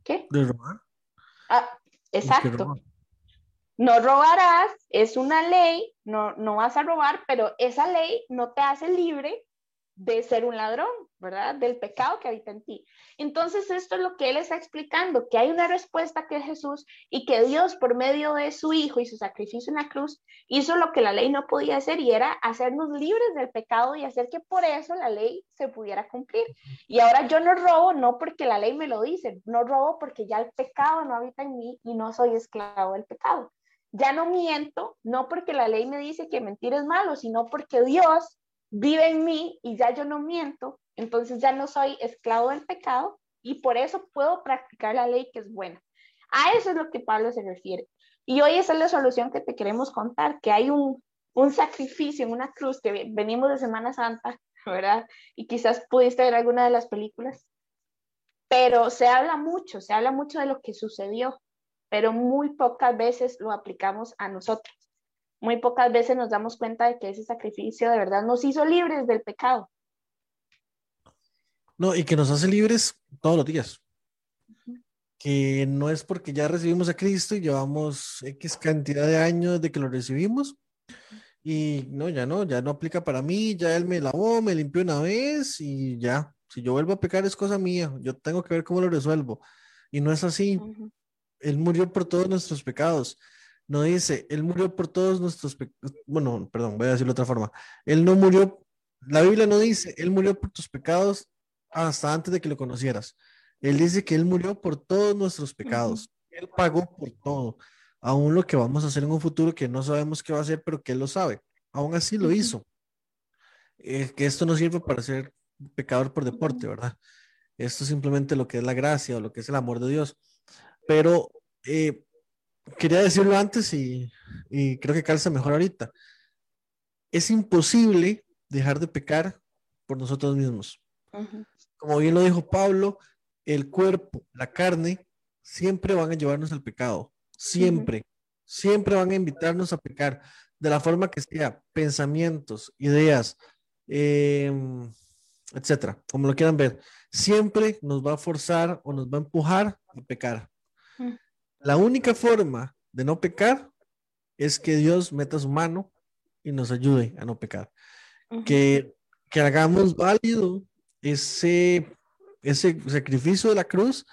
Speaker 2: ¿Qué?
Speaker 1: De robar.
Speaker 2: Ah,
Speaker 1: ¿Qué
Speaker 2: exacto. No robarás, es una ley, no, no vas a robar, pero esa ley no te hace libre de ser un ladrón, ¿verdad? Del pecado que habita en ti. Entonces, esto es lo que él está explicando, que hay una respuesta que es Jesús y que Dios, por medio de su Hijo y su sacrificio en la cruz, hizo lo que la ley no podía hacer y era hacernos libres del pecado y hacer que por eso la ley se pudiera cumplir. Y ahora yo no robo, no porque la ley me lo dice, no robo porque ya el pecado no habita en mí y no soy esclavo del pecado. Ya no miento, no porque la ley me dice que mentir es malo, sino porque Dios vive en mí y ya yo no miento, entonces ya no soy esclavo del pecado y por eso puedo practicar la ley que es buena. A eso es lo que Pablo se refiere. Y hoy esa es la solución que te queremos contar, que hay un, un sacrificio en una cruz que venimos de Semana Santa, ¿verdad? Y quizás pudiste ver alguna de las películas, pero se habla mucho, se habla mucho de lo que sucedió, pero muy pocas veces lo aplicamos a nosotros. Muy pocas veces nos damos cuenta de que ese sacrificio de verdad nos hizo libres del pecado.
Speaker 1: No, y que nos hace libres todos los días. Que no es porque ya recibimos a Cristo y llevamos X cantidad de años de que lo recibimos. Y no, ya no, ya no aplica para mí, ya Él me lavó, me limpió una vez y ya. Si yo vuelvo a pecar es cosa mía, yo tengo que ver cómo lo resuelvo. Y no es así. Él murió por todos nuestros pecados. No dice, Él murió por todos nuestros pecados. Bueno, perdón, voy a decirlo de otra forma. Él no murió, la Biblia no dice, Él murió por tus pecados hasta antes de que lo conocieras. Él dice que Él murió por todos nuestros pecados. Él pagó por todo. Aún lo que vamos a hacer en un futuro que no sabemos qué va a hacer, pero que Él lo sabe. Aún así lo
Speaker 2: Ujú.
Speaker 1: hizo. Eh, que esto no sirve para ser pecador por deporte, ¿verdad? Esto es simplemente lo que es la gracia o lo que es el amor de Dios. Pero eh, quería decirlo antes y, y creo que calza mejor ahorita. Es imposible dejar de pecar por nosotros mismos. Como bien lo dijo Pablo, el cuerpo, la carne, siempre van a llevarnos al pecado. Siempre, siempre van a invitarnos a pecar de la forma que sea, pensamientos, ideas, em, etcétera, como lo quieran ver. Siempre nos va a forzar o nos va a empujar a pecar. La única forma de no pecar es que Dios meta su mano y nos ayude a no pecar. Que, que hagamos válido ese, ese sacrificio de la cruz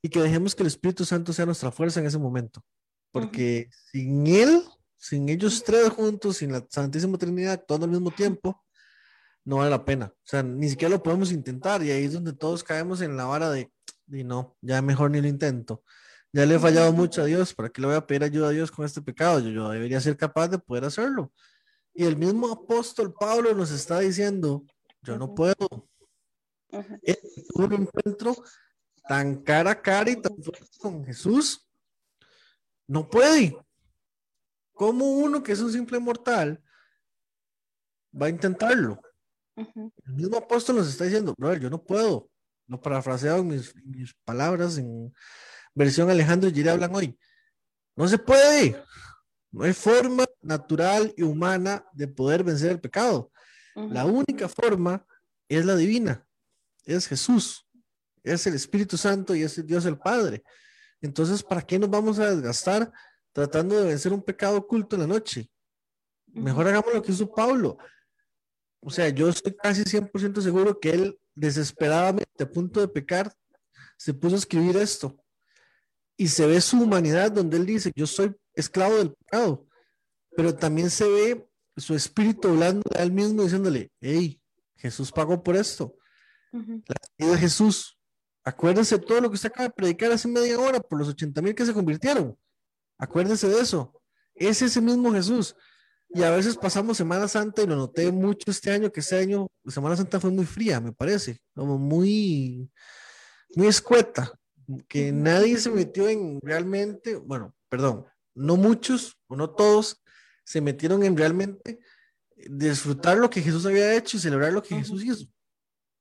Speaker 1: y que dejemos que el Espíritu Santo sea nuestra fuerza en ese momento. Porque sin Él, sin ellos tres juntos, sin la Santísima Trinidad actuando al mismo tiempo, no vale la pena. O sea, ni siquiera lo podemos intentar y ahí es donde todos caemos en la vara de, y no, ya mejor ni lo intento. Ya le he fallado mucho a Dios, ¿para qué le voy a pedir ayuda a Dios con este pecado? Yo, yo debería ser capaz de poder hacerlo. Y el mismo apóstol Pablo nos está diciendo, yo no puedo.
Speaker 2: Ujú.
Speaker 1: Él tuvo un encuentro tan cara a cara y tan fuerte con Jesús. No puede. ¿Cómo uno que es un simple mortal va a intentarlo? El mismo apóstol nos está diciendo, brother, yo no puedo. Lo parafraseo en mis, mis palabras en versión Alejandro y Giri hablan hoy. No se puede. No hay forma natural y humana de poder vencer el pecado. La única forma es la divina, es Jesús, es el Espíritu Santo y es Dios el Padre. Entonces, ¿para qué nos vamos a desgastar tratando de vencer un pecado oculto en la noche? Mejor hagamos lo que hizo Pablo. O sea, yo estoy casi 100% seguro que él, desesperadamente a punto de pecar, se puso a escribir esto. Y se ve su humanidad donde él dice, yo soy esclavo del pecado. Pero también se ve su espíritu hablando a él mismo diciéndole, hey, Jesús pagó por esto. La vida de Jesús. Acuérdense de todo lo que usted acaba de predicar hace media hora por los 80 mil que se convirtieron. Acuérdense de eso. Es ese mismo Jesús. Y a veces pasamos Semana Santa y lo noté mucho este año, que este año Semana Santa fue muy fría, me parece, como muy, muy escueta, que nadie se metió en realmente, bueno, perdón, no muchos o no todos se metieron en realmente disfrutar lo que Jesús había hecho y celebrar lo que. Jesús hizo,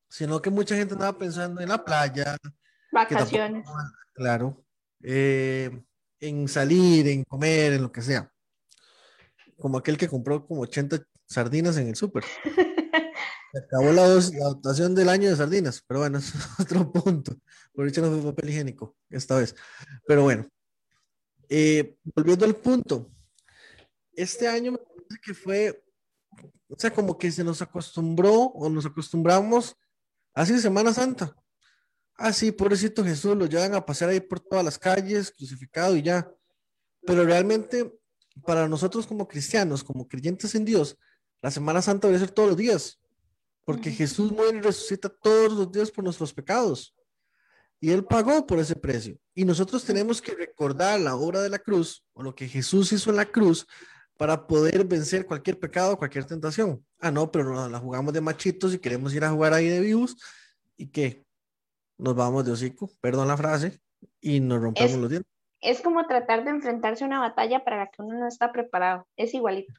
Speaker 1: sino que mucha gente andaba pensando en la playa, tampoco-
Speaker 2: Vacaciones.
Speaker 1: claro, eh, en salir, en comer, en lo que sea. como aquel que compró como 80 sardinas en el súper. Se acabó la, dos- la dotación del año de sardinas, pero bueno, es otro punto. Por dicho no fue papel higiénico esta vez. Pero bueno, eh, volviendo al punto, este año me parece que fue, o sea, como que se nos acostumbró o nos acostumbramos así Semana Santa. Ah, sí, pobrecito Jesús, lo llevan a pasear ahí por todas las calles, crucificado y ya. Pero realmente, para nosotros como cristianos, como creyentes en Dios, la Semana Santa debe ser todos los días, porque. Jesús muere y resucita todos los días por nuestros pecados. Y Él pagó por ese precio. Y nosotros tenemos que recordar la obra de la cruz o lo que Jesús hizo en la cruz para poder vencer cualquier pecado, cualquier tentación. Ah, no, pero no, la jugamos de machitos y queremos ir a jugar ahí de vivos. ¿Y qué? Nos vamos de hocico, perdón la frase, y nos rompemos
Speaker 2: Es-
Speaker 1: los dientes.
Speaker 2: Es como tratar de enfrentarse a una batalla para la que uno no está preparado. Es igualito.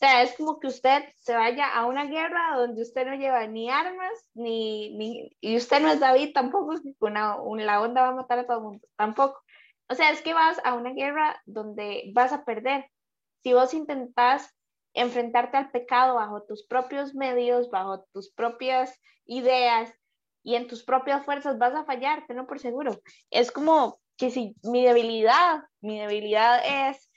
Speaker 2: Sea, es como que usted se vaya a una guerra donde usted no lleva ni armas, ni, ni y usted no es David tampoco, una, un- la onda va a matar a todo el mundo, tampoco. O sea, es que vas a una guerra donde vas a perder. Si vos intentás enfrentarte al pecado bajo tus propios medios, bajo tus propias ideas y en tus propias fuerzas, vas a fallar, tenlo por seguro. Es como que si mi debilidad, mi debilidad es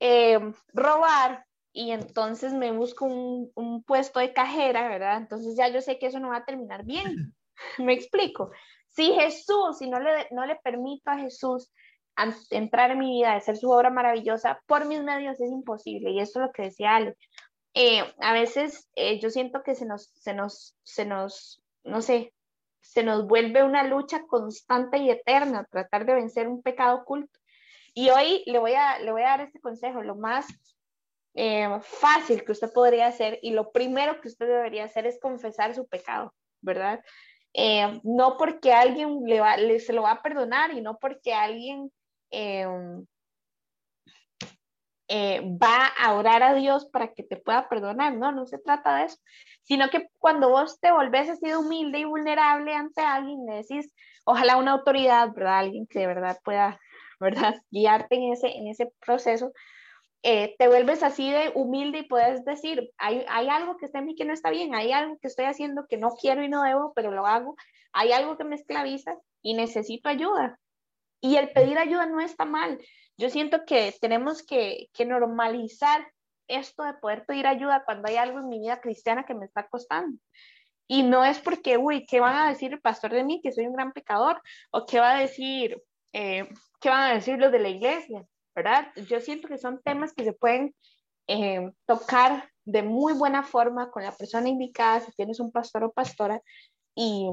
Speaker 2: eh, robar y entonces me busco un, un puesto de cajera, ¿verdad? Entonces ya yo sé que eso no va a terminar bien. Me explico. Si Jesús, si no le, no le permito a Jesús entrar en mi vida, hacer su obra maravillosa, por mis medios es imposible. Y esto es lo que decía Ale. Eh, a veces eh, yo siento que se nos, se nos, se nos, no sé, se nos vuelve una lucha constante y eterna, tratar de vencer un pecado oculto. Y hoy le voy a, le voy a dar este consejo, lo más eh, fácil que usted podría hacer y lo primero que usted debería hacer es confesar su pecado, ¿verdad? Eh, no porque alguien le va, le, se lo va a perdonar y no porque alguien eh, eh, va a orar a Dios para que te pueda perdonar, no, no se trata de eso, sino que cuando vos te volvés así de humilde y vulnerable ante alguien, le decís, ojalá una autoridad, ¿verdad? Alguien que de verdad pueda, ¿verdad? Guiarte en ese, en ese proceso, eh, te vuelves así de humilde y puedes decir, hay, hay algo que está en mí que no está bien, hay algo que estoy haciendo que no quiero y no debo, pero lo hago, hay algo que me esclaviza y necesito ayuda. Y el pedir ayuda no está mal. Yo siento que tenemos que, que normalizar esto de poder pedir ayuda cuando hay algo en mi vida cristiana que me está costando. Y no es porque, uy, ¿qué van a decir el pastor de mí? Que soy un gran pecador. O qué va a decir, eh, qué van a decir los de la iglesia, ¿verdad? Yo siento que son temas que se pueden eh, tocar de muy buena forma con la persona indicada, si tienes un pastor o pastora. Y,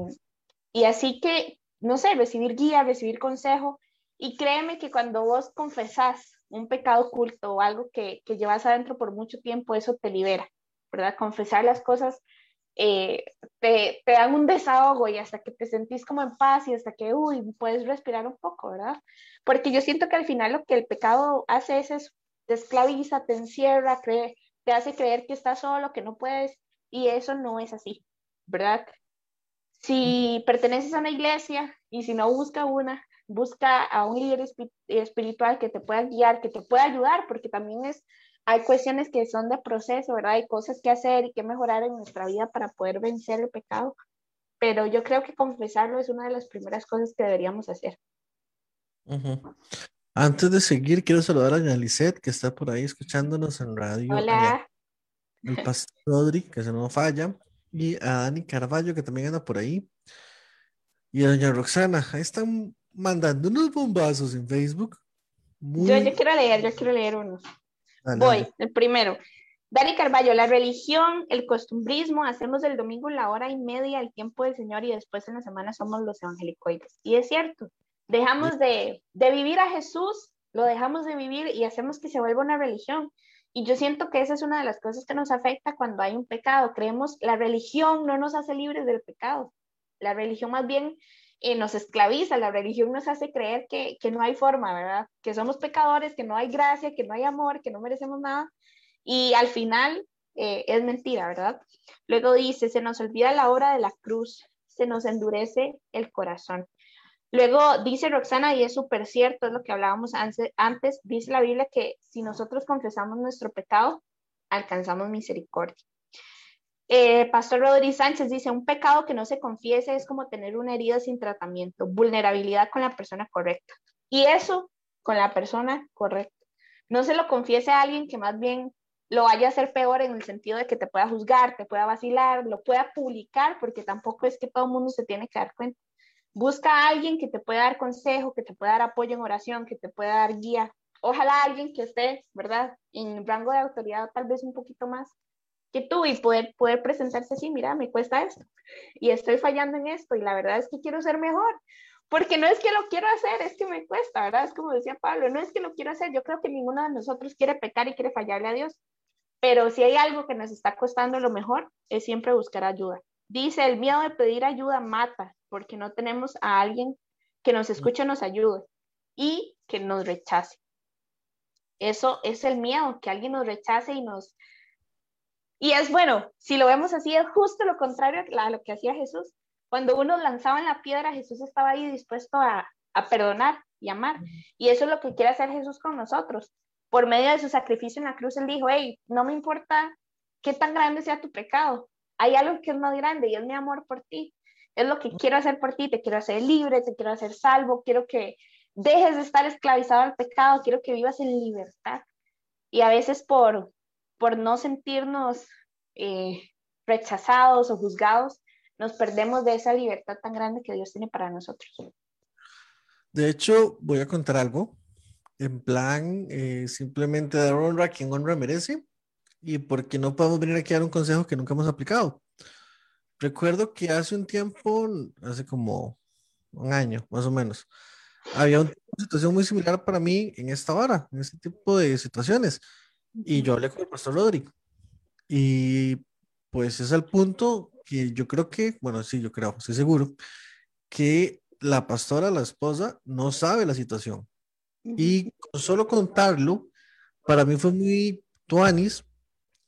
Speaker 2: y así que, no sé, recibir guía, recibir consejo. Y créeme que cuando vos confesás un pecado oculto o algo que, que llevas adentro por mucho tiempo, eso te libera, ¿verdad? Confesar las cosas eh, te, te, dan un desahogo y hasta que te sentís como en paz y hasta que, uy, puedes respirar un poco, ¿verdad? Porque yo siento que al final lo que el pecado hace es eso, te esclaviza, te encierra, cree, te hace creer que estás solo, que no puedes, y eso no es así, ¿verdad? Si perteneces a una iglesia y si no busca una, busca a un líder espiritual que te pueda guiar, que te pueda ayudar, porque también es hay cuestiones que son de proceso, ¿verdad? Hay cosas que hacer y que mejorar en nuestra vida para poder vencer el pecado. Pero yo creo que confesarlo es una de las primeras cosas que deberíamos hacer.
Speaker 1: Uh -huh. Antes de seguir, quiero saludar a Lisette, que está por ahí escuchándonos en radio.
Speaker 2: Hola.
Speaker 1: El pastor Rodri, que se no falla. Y a Dani Carballo, que también anda por ahí. Y a doña Roxana. Ahí están mandando unos bombazos en Facebook.
Speaker 2: Muy... Yo, yo quiero leer, yo quiero leer unos. Voy, el primero. Dani Carballo, la religión, el costumbrismo, hacemos el domingo la hora y media, el tiempo del Señor y después en la semana somos los evangelicoides. Y es cierto, dejamos de, de vivir a Jesús, lo dejamos de vivir y hacemos que se vuelva una religión. Y yo siento que esa es una de las cosas que nos afecta cuando hay un pecado. Creemos la religión no nos hace libres del pecado. La religión más bien eh, nos esclaviza, la religión nos hace creer que, que, no hay forma, ¿verdad? Que somos pecadores, que no hay gracia, que no hay amor, que no merecemos nada. Y al final eh, es mentira, ¿verdad? Luego dice, se nos olvida la hora de la cruz, se nos endurece el corazón. Luego dice Roxana, y es súper cierto, es lo que hablábamos antes, dice la Biblia que si nosotros confesamos nuestro pecado, alcanzamos misericordia. Eh, Pastor Rodríguez Sánchez dice, un pecado que no se confiese es como tener una herida sin tratamiento, vulnerabilidad con la persona correcta. Y eso con la persona correcta. No se lo confiese a alguien que más bien lo vaya a hacer peor en el sentido de que te pueda juzgar, te pueda vacilar, lo pueda publicar, porque tampoco es que todo el mundo se tiene que dar cuenta. Busca a alguien que te pueda dar consejo, que te pueda dar apoyo en oración, que te pueda dar guía. Ojalá alguien que esté, ¿verdad? En rango de autoridad tal vez un poquito más que tú y poder, poder presentarse así, mira, me cuesta esto y estoy fallando en esto y la verdad es que quiero ser mejor. Porque no es que lo quiero hacer, es que me cuesta, ¿verdad? Es como decía Pablo, no es que lo quiero hacer, yo creo que ninguno de nosotros quiere pecar y quiere fallarle a Dios, pero si hay algo que nos está costando lo mejor, es siempre buscar ayuda. Dice, el miedo de pedir ayuda mata, porque no tenemos a alguien que nos escuche, nos ayude y que nos rechace. Eso es el miedo, que alguien nos rechace y nos... Y es bueno, si lo vemos así, es justo lo contrario a lo que hacía Jesús. Cuando uno lanzaba en la piedra, Jesús estaba ahí dispuesto a, a perdonar y amar. Y eso es lo que quiere hacer Jesús con nosotros por medio de su sacrificio en la cruz, Él dijo, hey, no me importa qué tan grande sea tu pecado, hay algo que es más grande y es mi amor por ti. Es lo que quiero hacer por ti, te quiero hacer libre, te quiero hacer salvo, quiero que dejes de estar esclavizado al pecado, quiero que vivas en libertad. Y a veces por, por no sentirnos eh, rechazados o juzgados, nos perdemos de esa libertad tan grande que Dios tiene para nosotros.
Speaker 1: De hecho, voy a contar algo en plan eh, simplemente dar honra a quien honra merece y porque no podemos venir aquí a dar un consejo que nunca hemos aplicado. Recuerdo que hace un tiempo, hace como un año más o menos, había una situación muy similar para mí en esta hora, en este tipo de situaciones. Y yo hablé con el pastor Rodrigo. Y pues es el punto que yo creo que, bueno, sí, yo creo, estoy seguro, que la pastora, la esposa, no sabe la situación. Y solo contarlo, para mí fue muy tuanis.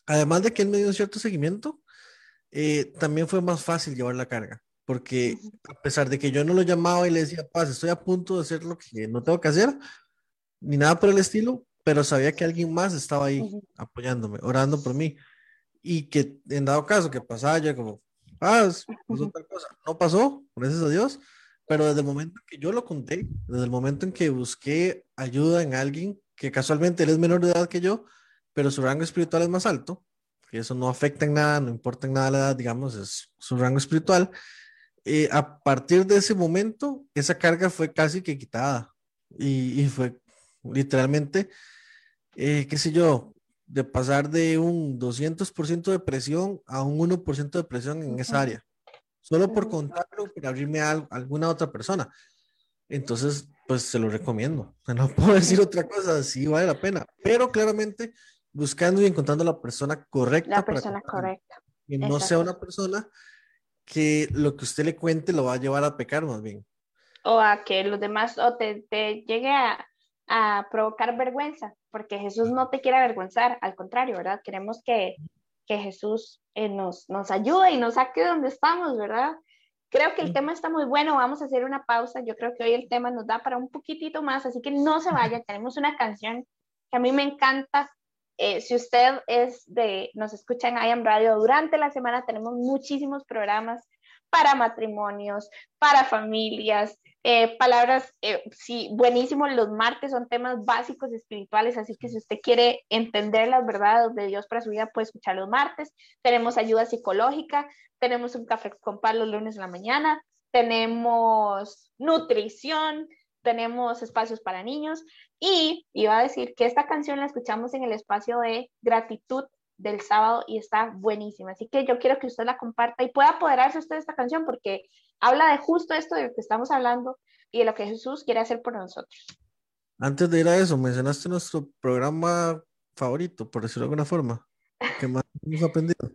Speaker 1: Además de que él me dio un cierto seguimiento, eh, también fue más fácil llevar la carga. Porque a pesar de que yo no lo llamaba y le decía, paz, estoy a punto de hacer lo que no tengo que hacer, ni nada por el estilo, pero sabía que alguien más estaba ahí apoyándome, orando por mí. Y que en dado caso que pasaba, yo como, paz, No pasó, gracias a Dios pero desde el momento que yo lo conté, desde el momento en que busqué ayuda en alguien que casualmente él es menor de edad que yo, pero su rango espiritual es más alto, que eso no afecta en nada, no importa en nada la edad, digamos, es su rango espiritual. Eh, a partir de ese momento, esa carga fue casi que quitada y, y fue literalmente, eh, qué sé yo, de pasar de un 200% de presión a un 1% de presión en esa área solo por contarlo, por abrirme a alguna otra persona. Entonces, pues se lo recomiendo. No puedo decir otra cosa, sí vale la pena, pero claramente buscando y encontrando la persona correcta.
Speaker 2: La persona correcta.
Speaker 1: Y no sea una persona que lo que usted le cuente lo va a llevar a pecar más bien.
Speaker 2: O a que los demás, o te, te llegue a, a provocar vergüenza, porque Jesús no te quiere avergonzar, al contrario, ¿verdad? Queremos que, que Jesús eh, nos, nos ayude y nos saque de donde estamos, ¿verdad? Creo que el tema está muy bueno, vamos a hacer una pausa, yo creo que hoy el tema nos da para un poquitito más, así que no se vaya, tenemos una canción que a mí me encanta. Eh, si usted es de, nos escucha en IAM Radio, durante la semana tenemos muchísimos programas para matrimonios, para familias, eh, palabras, eh, sí, buenísimo, los martes son temas básicos espirituales, así que si usted quiere entender las verdades de Dios para su vida, puede escuchar los martes. Tenemos ayuda psicológica, tenemos un café con Pablo los lunes en la mañana, tenemos nutrición, tenemos espacios para niños y iba a decir que esta canción la escuchamos en el espacio de gratitud del sábado y está buenísima. Así que yo quiero que usted la comparta y pueda apoderarse usted de esta canción porque habla de justo esto de lo que estamos hablando y de lo que Jesús quiere hacer por nosotros.
Speaker 1: Antes de ir a eso, mencionaste nuestro programa favorito, por decirlo de alguna forma. ¿Qué más hemos aprendido?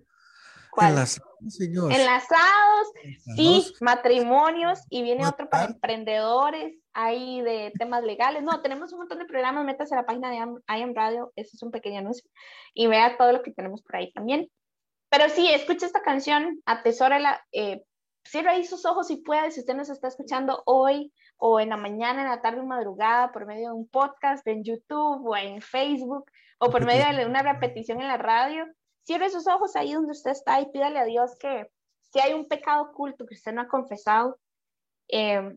Speaker 2: Enlazados, señor. Enlazados, sí, matrimonios y viene otro para emprendedores, hay de temas legales. No, tenemos un montón de programas, métase a la página de IAM Radio, ese es un pequeño anuncio, y vea todo lo que tenemos por ahí también. Pero sí, escucha esta canción, atesórala, eh, cierra ahí sus ojos si puede, si usted nos está escuchando hoy o en la mañana, en la tarde o madrugada por medio de un podcast en YouTube o en Facebook o por medio de una repetición en la radio, cierre sus ojos ahí donde usted está y pídale a Dios que si hay un pecado oculto que usted no ha confesado, eh,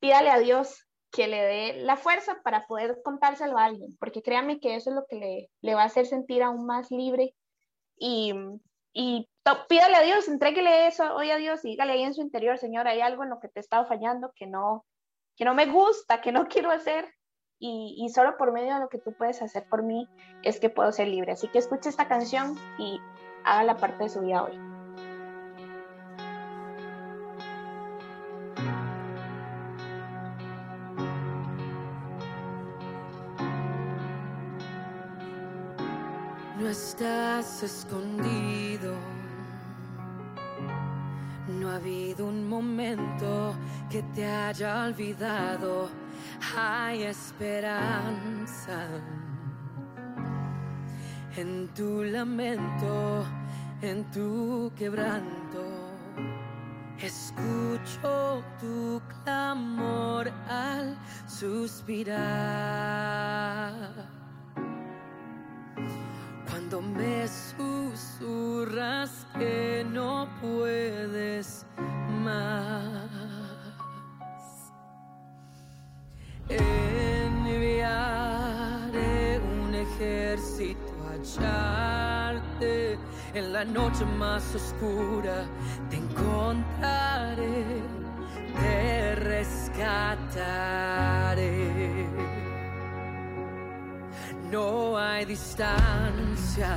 Speaker 2: pídale a Dios que le dé la fuerza para poder contárselo a alguien, porque créame que eso es lo que le, le va a hacer sentir aún más libre. Y, y pídale a Dios, entréguele eso hoy a Dios y dígale ahí en su interior, Señor, hay algo en lo que te he estado fallando que no, que no me gusta, que no quiero hacer y, solo por medio de lo que tú puedes hacer por mí es que puedo ser libre. Así que escuche esta canción y haga la parte de su vida hoy.
Speaker 4: No estás escondido. No ha habido un momento que te haya olvidado. Hay esperanza en tu lamento, en tu quebranto. Escucho tu clamor al suspirar. Cuando me susurras que no puedes más. Ejército hallarte en la noche más oscura. Te encontraré, te rescataré no hay distancia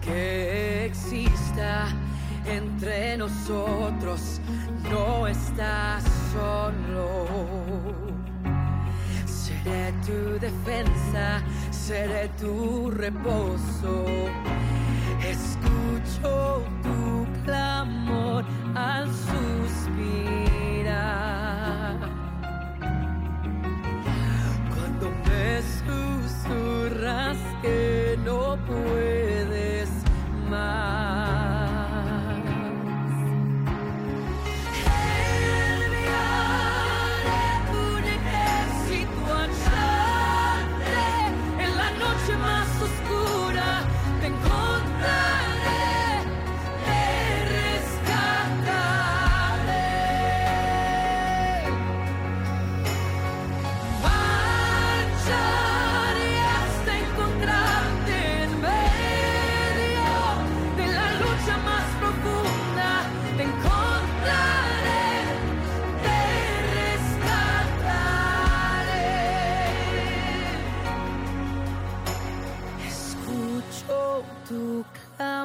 Speaker 4: que exista entre nosotros, no estás solo. Seré tu defensa, seré tu reposo. Escucho tu clamor al suspirar. Cuando me susurras que no puedes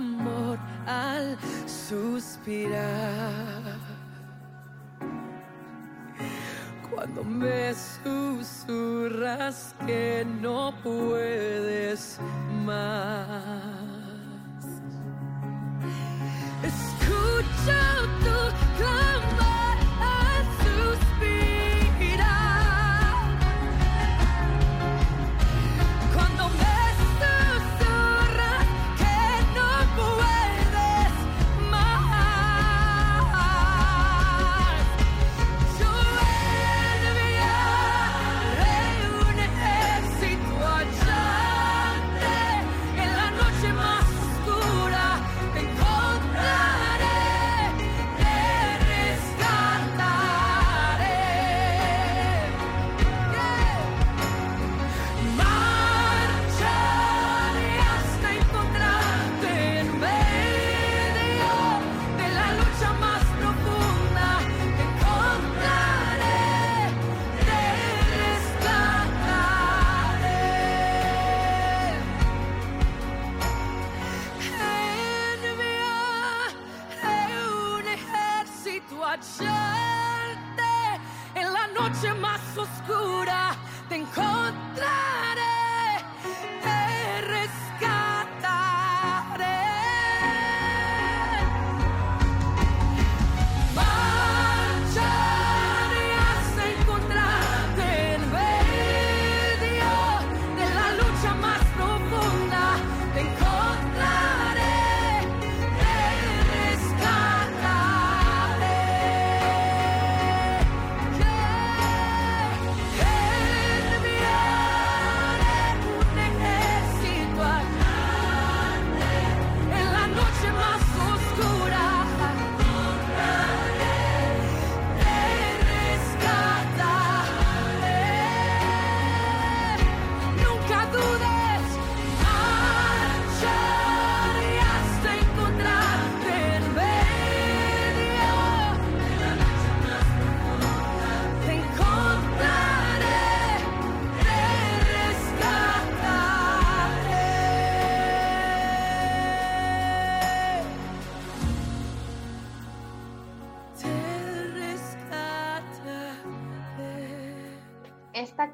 Speaker 4: clamor al suspirar. Cuando me susurras que no puedes más.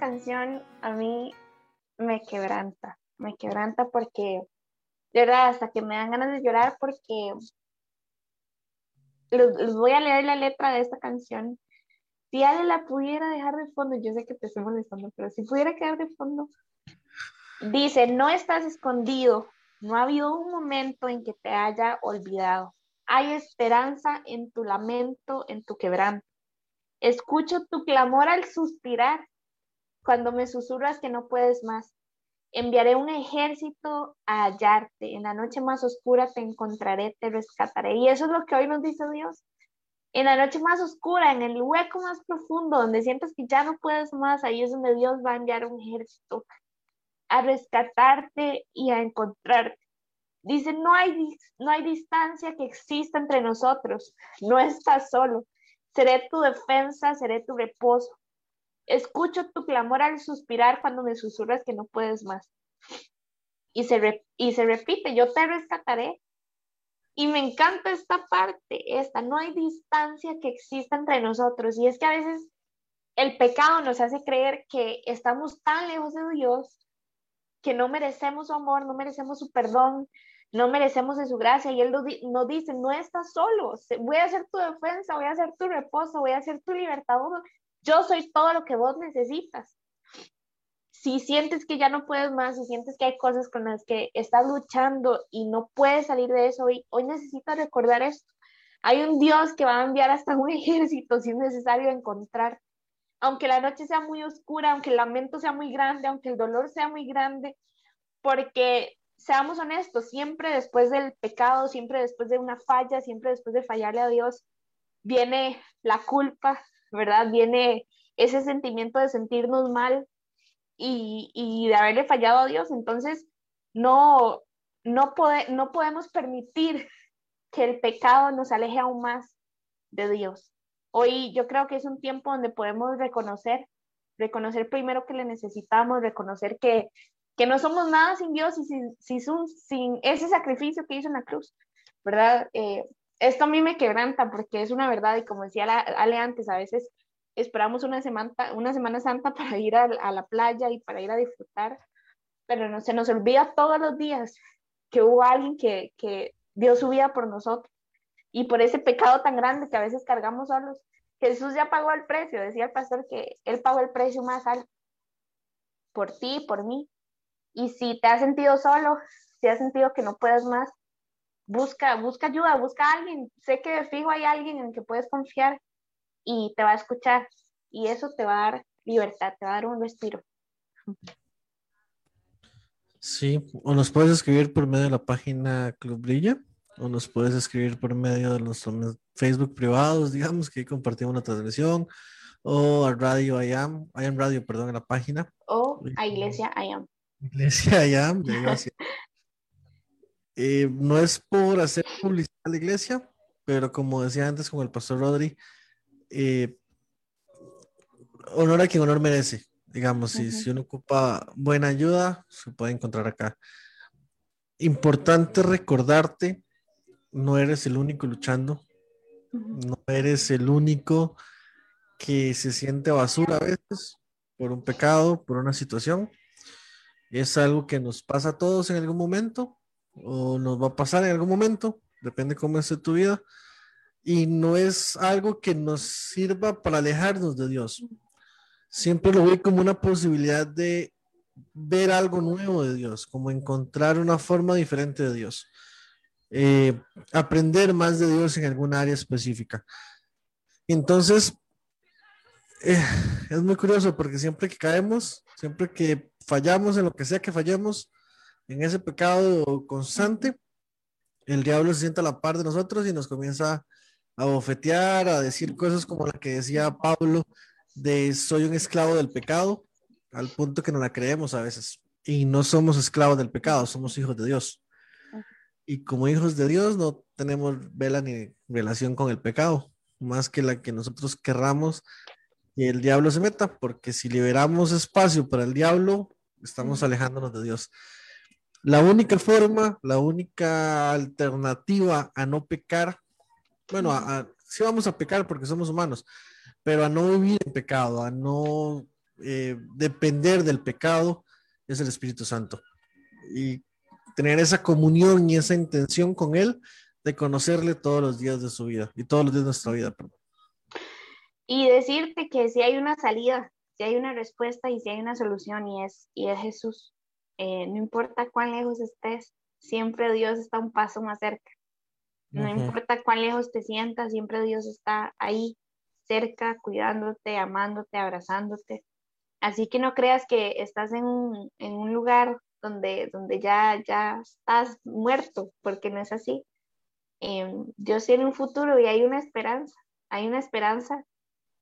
Speaker 2: Canción a mí me quebranta, me quebranta porque, de verdad, hasta que me dan ganas de llorar porque les, voy a leer la letra de esta canción. Si Ale la pudiera dejar de fondo, yo sé que te estoy molestando, pero si pudiera quedar de fondo, dice, no estás escondido, no ha habido un momento en que te haya olvidado. Hay esperanza en tu lamento, en tu quebranto. Escucho tu clamor al suspirar, cuando me susurras que no puedes más. Enviaré un ejército a hallarte. En la noche más oscura te encontraré, te rescataré. Y eso es lo que hoy nos dice Dios. En la noche más oscura, en el hueco más profundo, donde sientes que ya no puedes más, ahí es donde Dios va a enviar un ejército a rescatarte y a encontrarte. Dice, no hay, no hay distancia que exista entre nosotros, no estás solo. Seré tu defensa, seré tu reposo. Escucho tu clamor al suspirar cuando me susurras que no puedes más. Y se, y se repite, yo te rescataré. Y me encanta esta parte, esta, no hay distancia que exista entre nosotros. Y es que a veces el pecado nos hace creer que estamos tan lejos de Dios que no merecemos su amor, no merecemos su perdón, no merecemos de su gracia. Y Él nos, di- nos dice, no estás solo, voy a ser tu defensa, voy a ser tu reposo, voy a ser tu libertador. Yo soy todo lo que vos necesitas. Si sientes que ya no puedes más, si sientes que hay cosas con las que estás luchando y no puedes salir de eso, hoy, hoy necesitas recordar esto. Hay un Dios que va a enviar hasta un ejército si es necesario encontrar aunque la noche sea muy oscura, aunque el lamento sea muy grande, aunque el dolor sea muy grande, porque seamos honestos, siempre después del pecado, siempre después de una falla, siempre después de fallarle a Dios, viene la culpa, ¿verdad? Viene ese sentimiento de sentirnos mal y, y de haberle fallado a Dios. Entonces, no, no, pode- no podemos permitir que el pecado nos aleje aún más de Dios. Hoy yo creo que es un tiempo donde podemos reconocer, reconocer primero que le necesitamos, reconocer que, que no somos nada sin Dios y sin, sin, ese sacrificio que hizo en la cruz, ¿verdad? Eh, esto a mí me quebranta porque es una verdad y como decía Ale antes, a veces esperamos una semana, una semana santa para ir a, a la playa y para ir a disfrutar, pero no, se nos olvida todos los días que hubo alguien que, que dio su vida por nosotros y por ese pecado tan grande que a veces cargamos solos. Jesús ya pagó el precio, decía el pastor que él pagó el precio más alto por ti, por mí. Y si te has sentido solo, si has sentido que no puedes más, busca, busca ayuda, busca a alguien. Sé que de fijo hay alguien en el que puedes confiar y te va a escuchar. Y eso te va a dar libertad, te va a dar un respiro.
Speaker 1: Sí, o nos puedes escribir por medio de la página Club Brilla, o nos puedes escribir por medio de los Facebook privados, digamos, que compartimos la transmisión, o a Radio IAM, IAM Radio, perdón, en la página.
Speaker 2: O a Iglesia I am.
Speaker 1: Iglesia IAM, ya iba a decir. Eh, no es por hacer publicidad a la iglesia, pero como decía antes con el pastor Rodri, eh, honor a quien honor merece. Digamos, si,
Speaker 2: Ujú.
Speaker 1: si uno ocupa buena ayuda, se puede encontrar acá. Importante recordarte, no eres el único luchando, no eres el único que se siente basura a veces por un pecado, por una situación. Es algo que nos pasa a todos en algún momento o nos va a pasar en algún momento, depende cómo esté tu vida. Y no es algo que nos sirva para alejarnos de Dios. Siempre lo veo como una posibilidad de ver algo nuevo de Dios, como encontrar una forma diferente de Dios. Eh, aprender más de Dios en alguna área específica. Entonces, eh, es muy curioso porque siempre que caemos, siempre que fallamos en lo que sea que fallemos, en ese pecado constante, el diablo se sienta a la par de nosotros y nos comienza a bofetear, a decir cosas como la que decía Pablo de soy un esclavo del pecado, al punto que no la creemos a veces. Y no somos esclavos del pecado, somos hijos de Dios. Y como hijos de Dios no tenemos vela ni relación con el pecado, más que la que nosotros querramos y el diablo se meta, porque si liberamos espacio para el diablo, estamos alejándonos de Dios. La única forma, la única alternativa a no pecar, bueno, a, a- sí vamos a pecar porque somos humanos, pero a no vivir en pecado, a no eh, depender del pecado es el Espíritu Santo. Y tener esa comunión y esa intención con Él de conocerle todos los días de su vida y todos los días de nuestra vida.
Speaker 2: y decirte que si hay una salida, si hay una respuesta y si hay una solución y es, y es Jesús. Eh, no importa cuán lejos estés, siempre Dios está un paso más cerca. No importa cuán lejos te sientas, siempre Dios está ahí cerca, cuidándote, amándote, abrazándote. Así que no creas que estás en un, en un lugar donde, donde ya, ya estás muerto, porque no es así. Em, Dios tiene un futuro y hay una esperanza, hay una esperanza,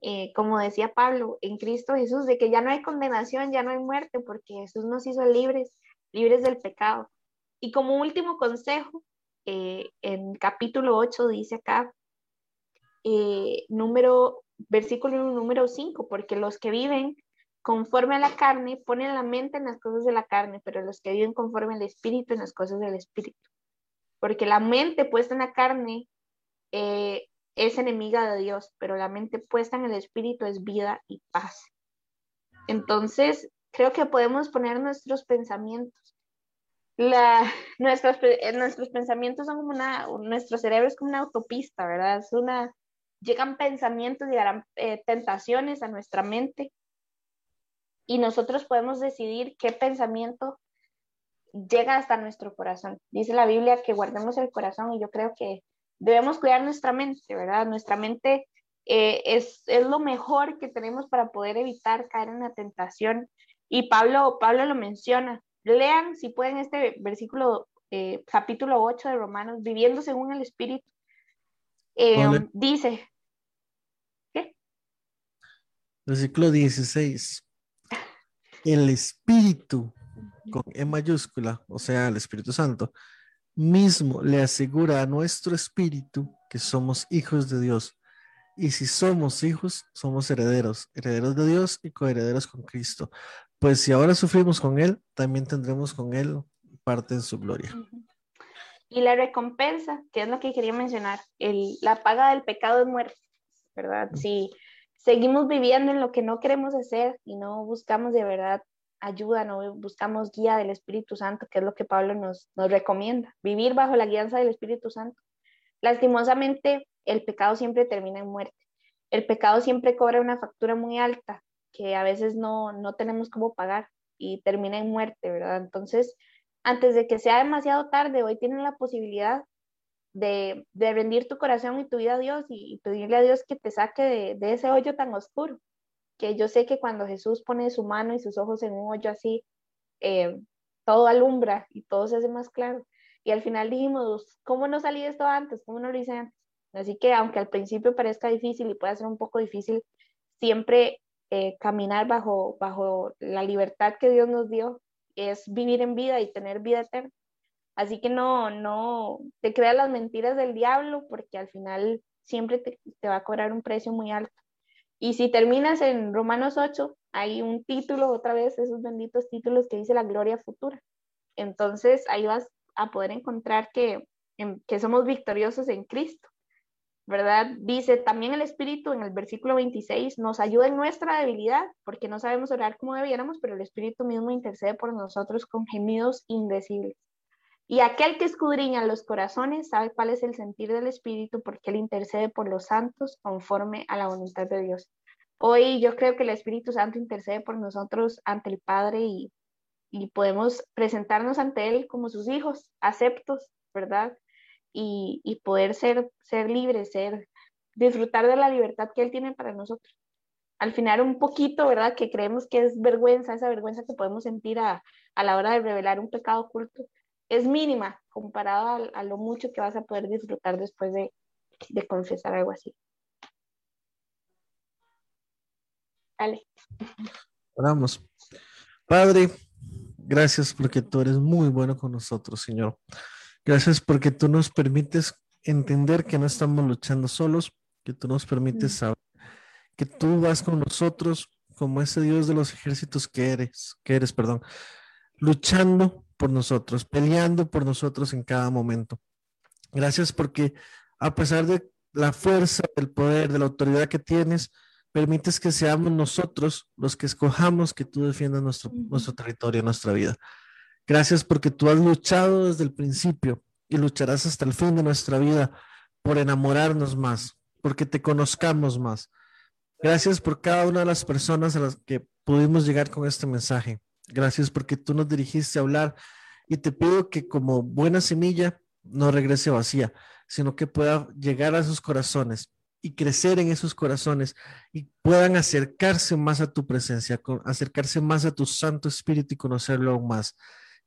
Speaker 2: eh, como decía Pablo, en Cristo Jesús, de que ya no hay condenación, ya no hay muerte, porque Jesús nos hizo libres, libres del pecado. Y como último consejo, eh, en capítulo 8 dice acá, eh, número, versículo número 5, porque los que viven conforme a la carne ponen la mente en las cosas de la carne, pero los que viven conforme al espíritu en las cosas del espíritu. Porque la mente puesta en la carne eh, es enemiga de Dios, pero la mente puesta en el espíritu es vida y paz. Entonces, creo que podemos poner nuestros pensamientos. Eh, nuestros pensamientos son como una, nuestro cerebro es como una autopista, ¿verdad? Es una, llegan pensamientos, llegarán eh, tentaciones a nuestra mente y nosotros podemos decidir qué pensamiento llega hasta nuestro corazón. Dice la Biblia que guardemos el corazón y yo creo que debemos cuidar nuestra mente, ¿verdad? Nuestra mente eh, es, es lo mejor que tenemos para poder evitar caer en la tentación. Y Pablo, Pablo lo menciona. Lean, si pueden, este versículo, eh, capítulo 8 de Romanos, viviendo según el Espíritu. Eh,
Speaker 1: Vale.
Speaker 2: Dice,
Speaker 1: Versículo 16. El Espíritu, con E mayúscula, o sea, el Espíritu Santo, mismo le asegura a nuestro espíritu que somos hijos de Dios. Y si somos hijos, somos herederos, herederos de Dios y coherederos con Cristo. Pues si ahora sufrimos con Él, también tendremos con Él parte en su gloria.
Speaker 2: Y la recompensa, que es lo que quería mencionar, el, la paga del pecado es muerte, ¿verdad? Si seguimos viviendo en lo que no queremos hacer y no buscamos de verdad ayuda, no buscamos guía del Espíritu Santo, que es lo que Pablo nos, recomienda, vivir bajo la guianza del Espíritu Santo. Lastimosamente, el pecado siempre termina en muerte. El pecado siempre cobra una factura muy alta que a veces no, no tenemos cómo pagar y termina en muerte, ¿verdad? Entonces, antes de que sea demasiado tarde, hoy tienes la posibilidad de, de rendir tu corazón y tu vida a Dios y, pedirle a Dios que te saque de ese hoyo tan oscuro. Que yo sé que cuando Jesús pone su mano y sus ojos en un hoyo así, eh, todo alumbra y todo se hace más claro. Y al final dijimos, ¿cómo no salí esto antes? ¿Cómo no lo hice antes? Así que aunque al principio parezca difícil y pueda ser un poco difícil, siempre eh, caminar bajo, bajo la libertad que Dios nos dio es vivir en vida y tener vida eterna. Así que no, no te creas las mentiras del diablo porque al final siempre te, te va a cobrar un precio muy alto. Y si terminas en Romanos 8, hay un título, otra vez, esos benditos títulos que dice la gloria futura. Entonces ahí vas a poder encontrar que, que somos victoriosos en Cristo. ¿verdad? Dice también el Espíritu en el versículo 26, nos ayuda en nuestra debilidad, porque no sabemos orar como debiéramos, pero el Espíritu mismo intercede por nosotros con gemidos indecibles. Y aquel que escudriña los corazones sabe cuál es el sentir del Espíritu, porque él intercede por los santos conforme a la voluntad de Dios. Hoy yo creo que el Espíritu Santo intercede por nosotros ante el Padre y, y podemos presentarnos ante Él como sus hijos, aceptos, ¿verdad? y, y, poder ser, ser libres, ser, disfrutar de la libertad que Él tiene para nosotros. Al final un poquito, ¿verdad? Que creemos que es vergüenza, esa vergüenza que podemos sentir a, a la hora de revelar un pecado oculto, es mínima comparado a, a, lo mucho que vas a poder disfrutar después de, de confesar algo así. Dale.
Speaker 1: Oramos. Padre, gracias porque tú eres muy bueno con nosotros, Señor. Gracias porque tú nos permites entender que no estamos luchando solos, que tú nos permites saber que tú vas con nosotros como ese Dios de los ejércitos que eres, que eres, perdón, luchando por nosotros, peleando por nosotros en cada momento. Gracias porque a pesar de la fuerza, del poder, de la autoridad que tienes, permites que seamos nosotros los que escojamos que tú defiendas nuestro, nuestro territorio, nuestra vida. Gracias porque tú has luchado desde el principio y lucharás hasta el fin de nuestra vida por enamorarnos más, porque te conozcamos más. Gracias por cada una de las personas a las que pudimos llegar con este mensaje. Gracias porque tú nos dirigiste a hablar y te pido que como buena semilla no regrese vacía, sino que pueda llegar a sus corazones y crecer en esos corazones y puedan acercarse más a tu presencia, acercarse más a tu Santo Espíritu y conocerlo aún más.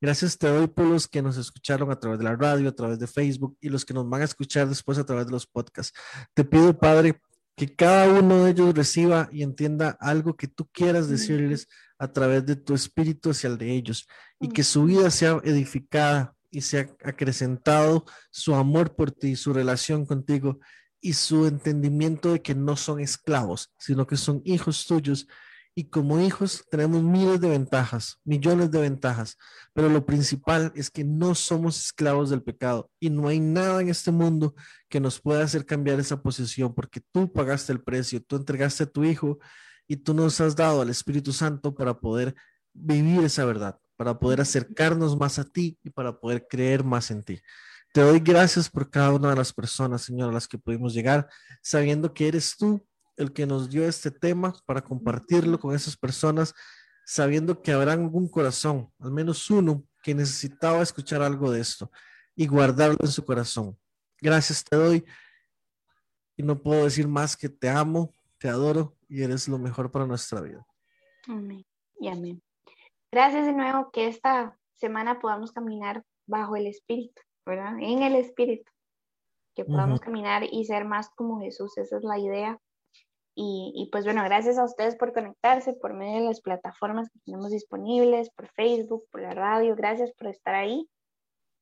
Speaker 1: Gracias te doy por los que nos escucharon a través de la radio, a través de Facebook y los que nos van a escuchar después a través de los podcasts. Te pido, Padre, que cada uno de ellos reciba y entienda algo que tú quieras decirles a través de tu espíritu hacia el de ellos y que su vida sea edificada y sea acrecentado su amor por ti, su relación contigo y su entendimiento de que no son esclavos, sino que son hijos tuyos. Y como hijos tenemos miles de ventajas, millones de ventajas, pero lo principal es que no somos esclavos del pecado y no hay nada en este mundo que nos pueda hacer cambiar esa posición porque tú pagaste el precio, tú entregaste a tu hijo y tú nos has dado al Espíritu Santo para poder vivir esa verdad, para poder acercarnos más a ti y para poder creer más en ti. Te doy gracias por cada una de las personas, Señor, a las que pudimos llegar, sabiendo que eres tú el que nos dio este tema para compartirlo con esas personas, sabiendo que habrá algún corazón, al menos uno, que necesitaba escuchar algo de esto y guardarlo en su corazón. Gracias te doy y no puedo decir más que te amo, te adoro y eres lo mejor para nuestra vida.
Speaker 2: Amén y amén. Gracias de nuevo que esta semana podamos caminar bajo el Espíritu, ¿verdad? En el Espíritu. Que podamos caminar y ser más como Jesús, esa es la idea. Y, y pues bueno, gracias a ustedes por conectarse por medio de las plataformas que tenemos disponibles, por Facebook, por la radio, gracias por estar ahí.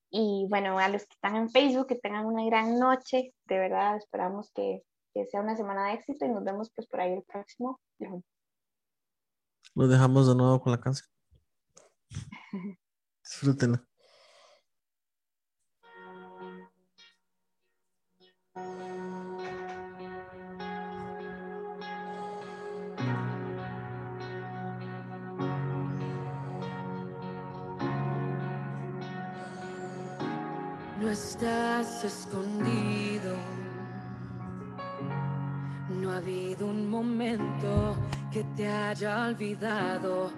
Speaker 2: Y bueno, a los que están en Facebook, que tengan una gran noche, de verdad esperamos que, que sea una semana de éxito y nos vemos pues por ahí el próximo lunes.
Speaker 1: Lo dejamos de nuevo con la canción. Disfrútenla.
Speaker 5: No estás escondido. Ha habido un momento que te haya olvidado.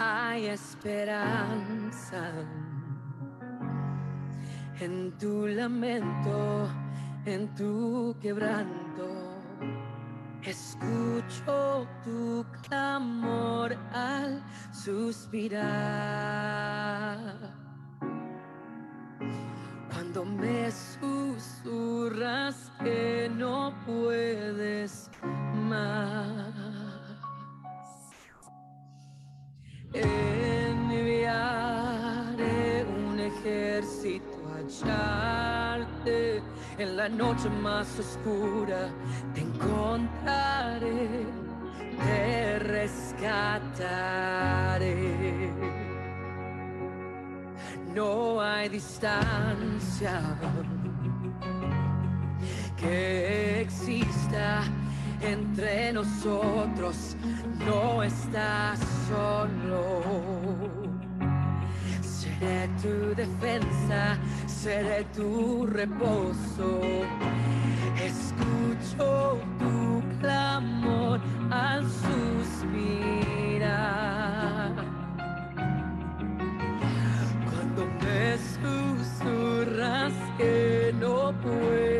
Speaker 5: Hay esperanza en tu lamento, en tu quebranto. Escucho tu clamor al suspirar. Cuando me susurras que no puedes más. Enviaré un ejército a hallarte en la noche más oscura. Te encontraré, te rescataré. No hay distancia que exista entre nosotros. No estás solo. Seré tu defensa, seré tu reposo. Escucho tu clamor al suspirar. Cuando me susurras que no puedes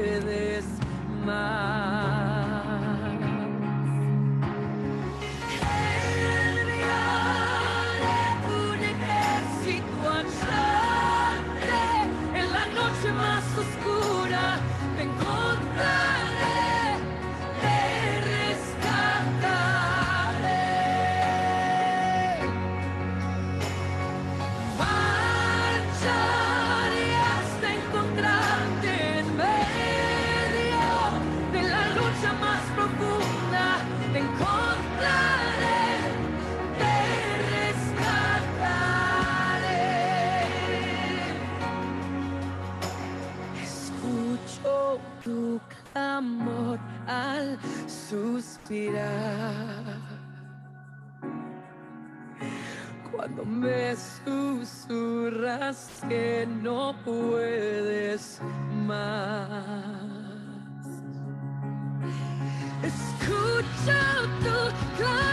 Speaker 5: más. respirar. Cuando me susurras que no puedes más. Escucha tu.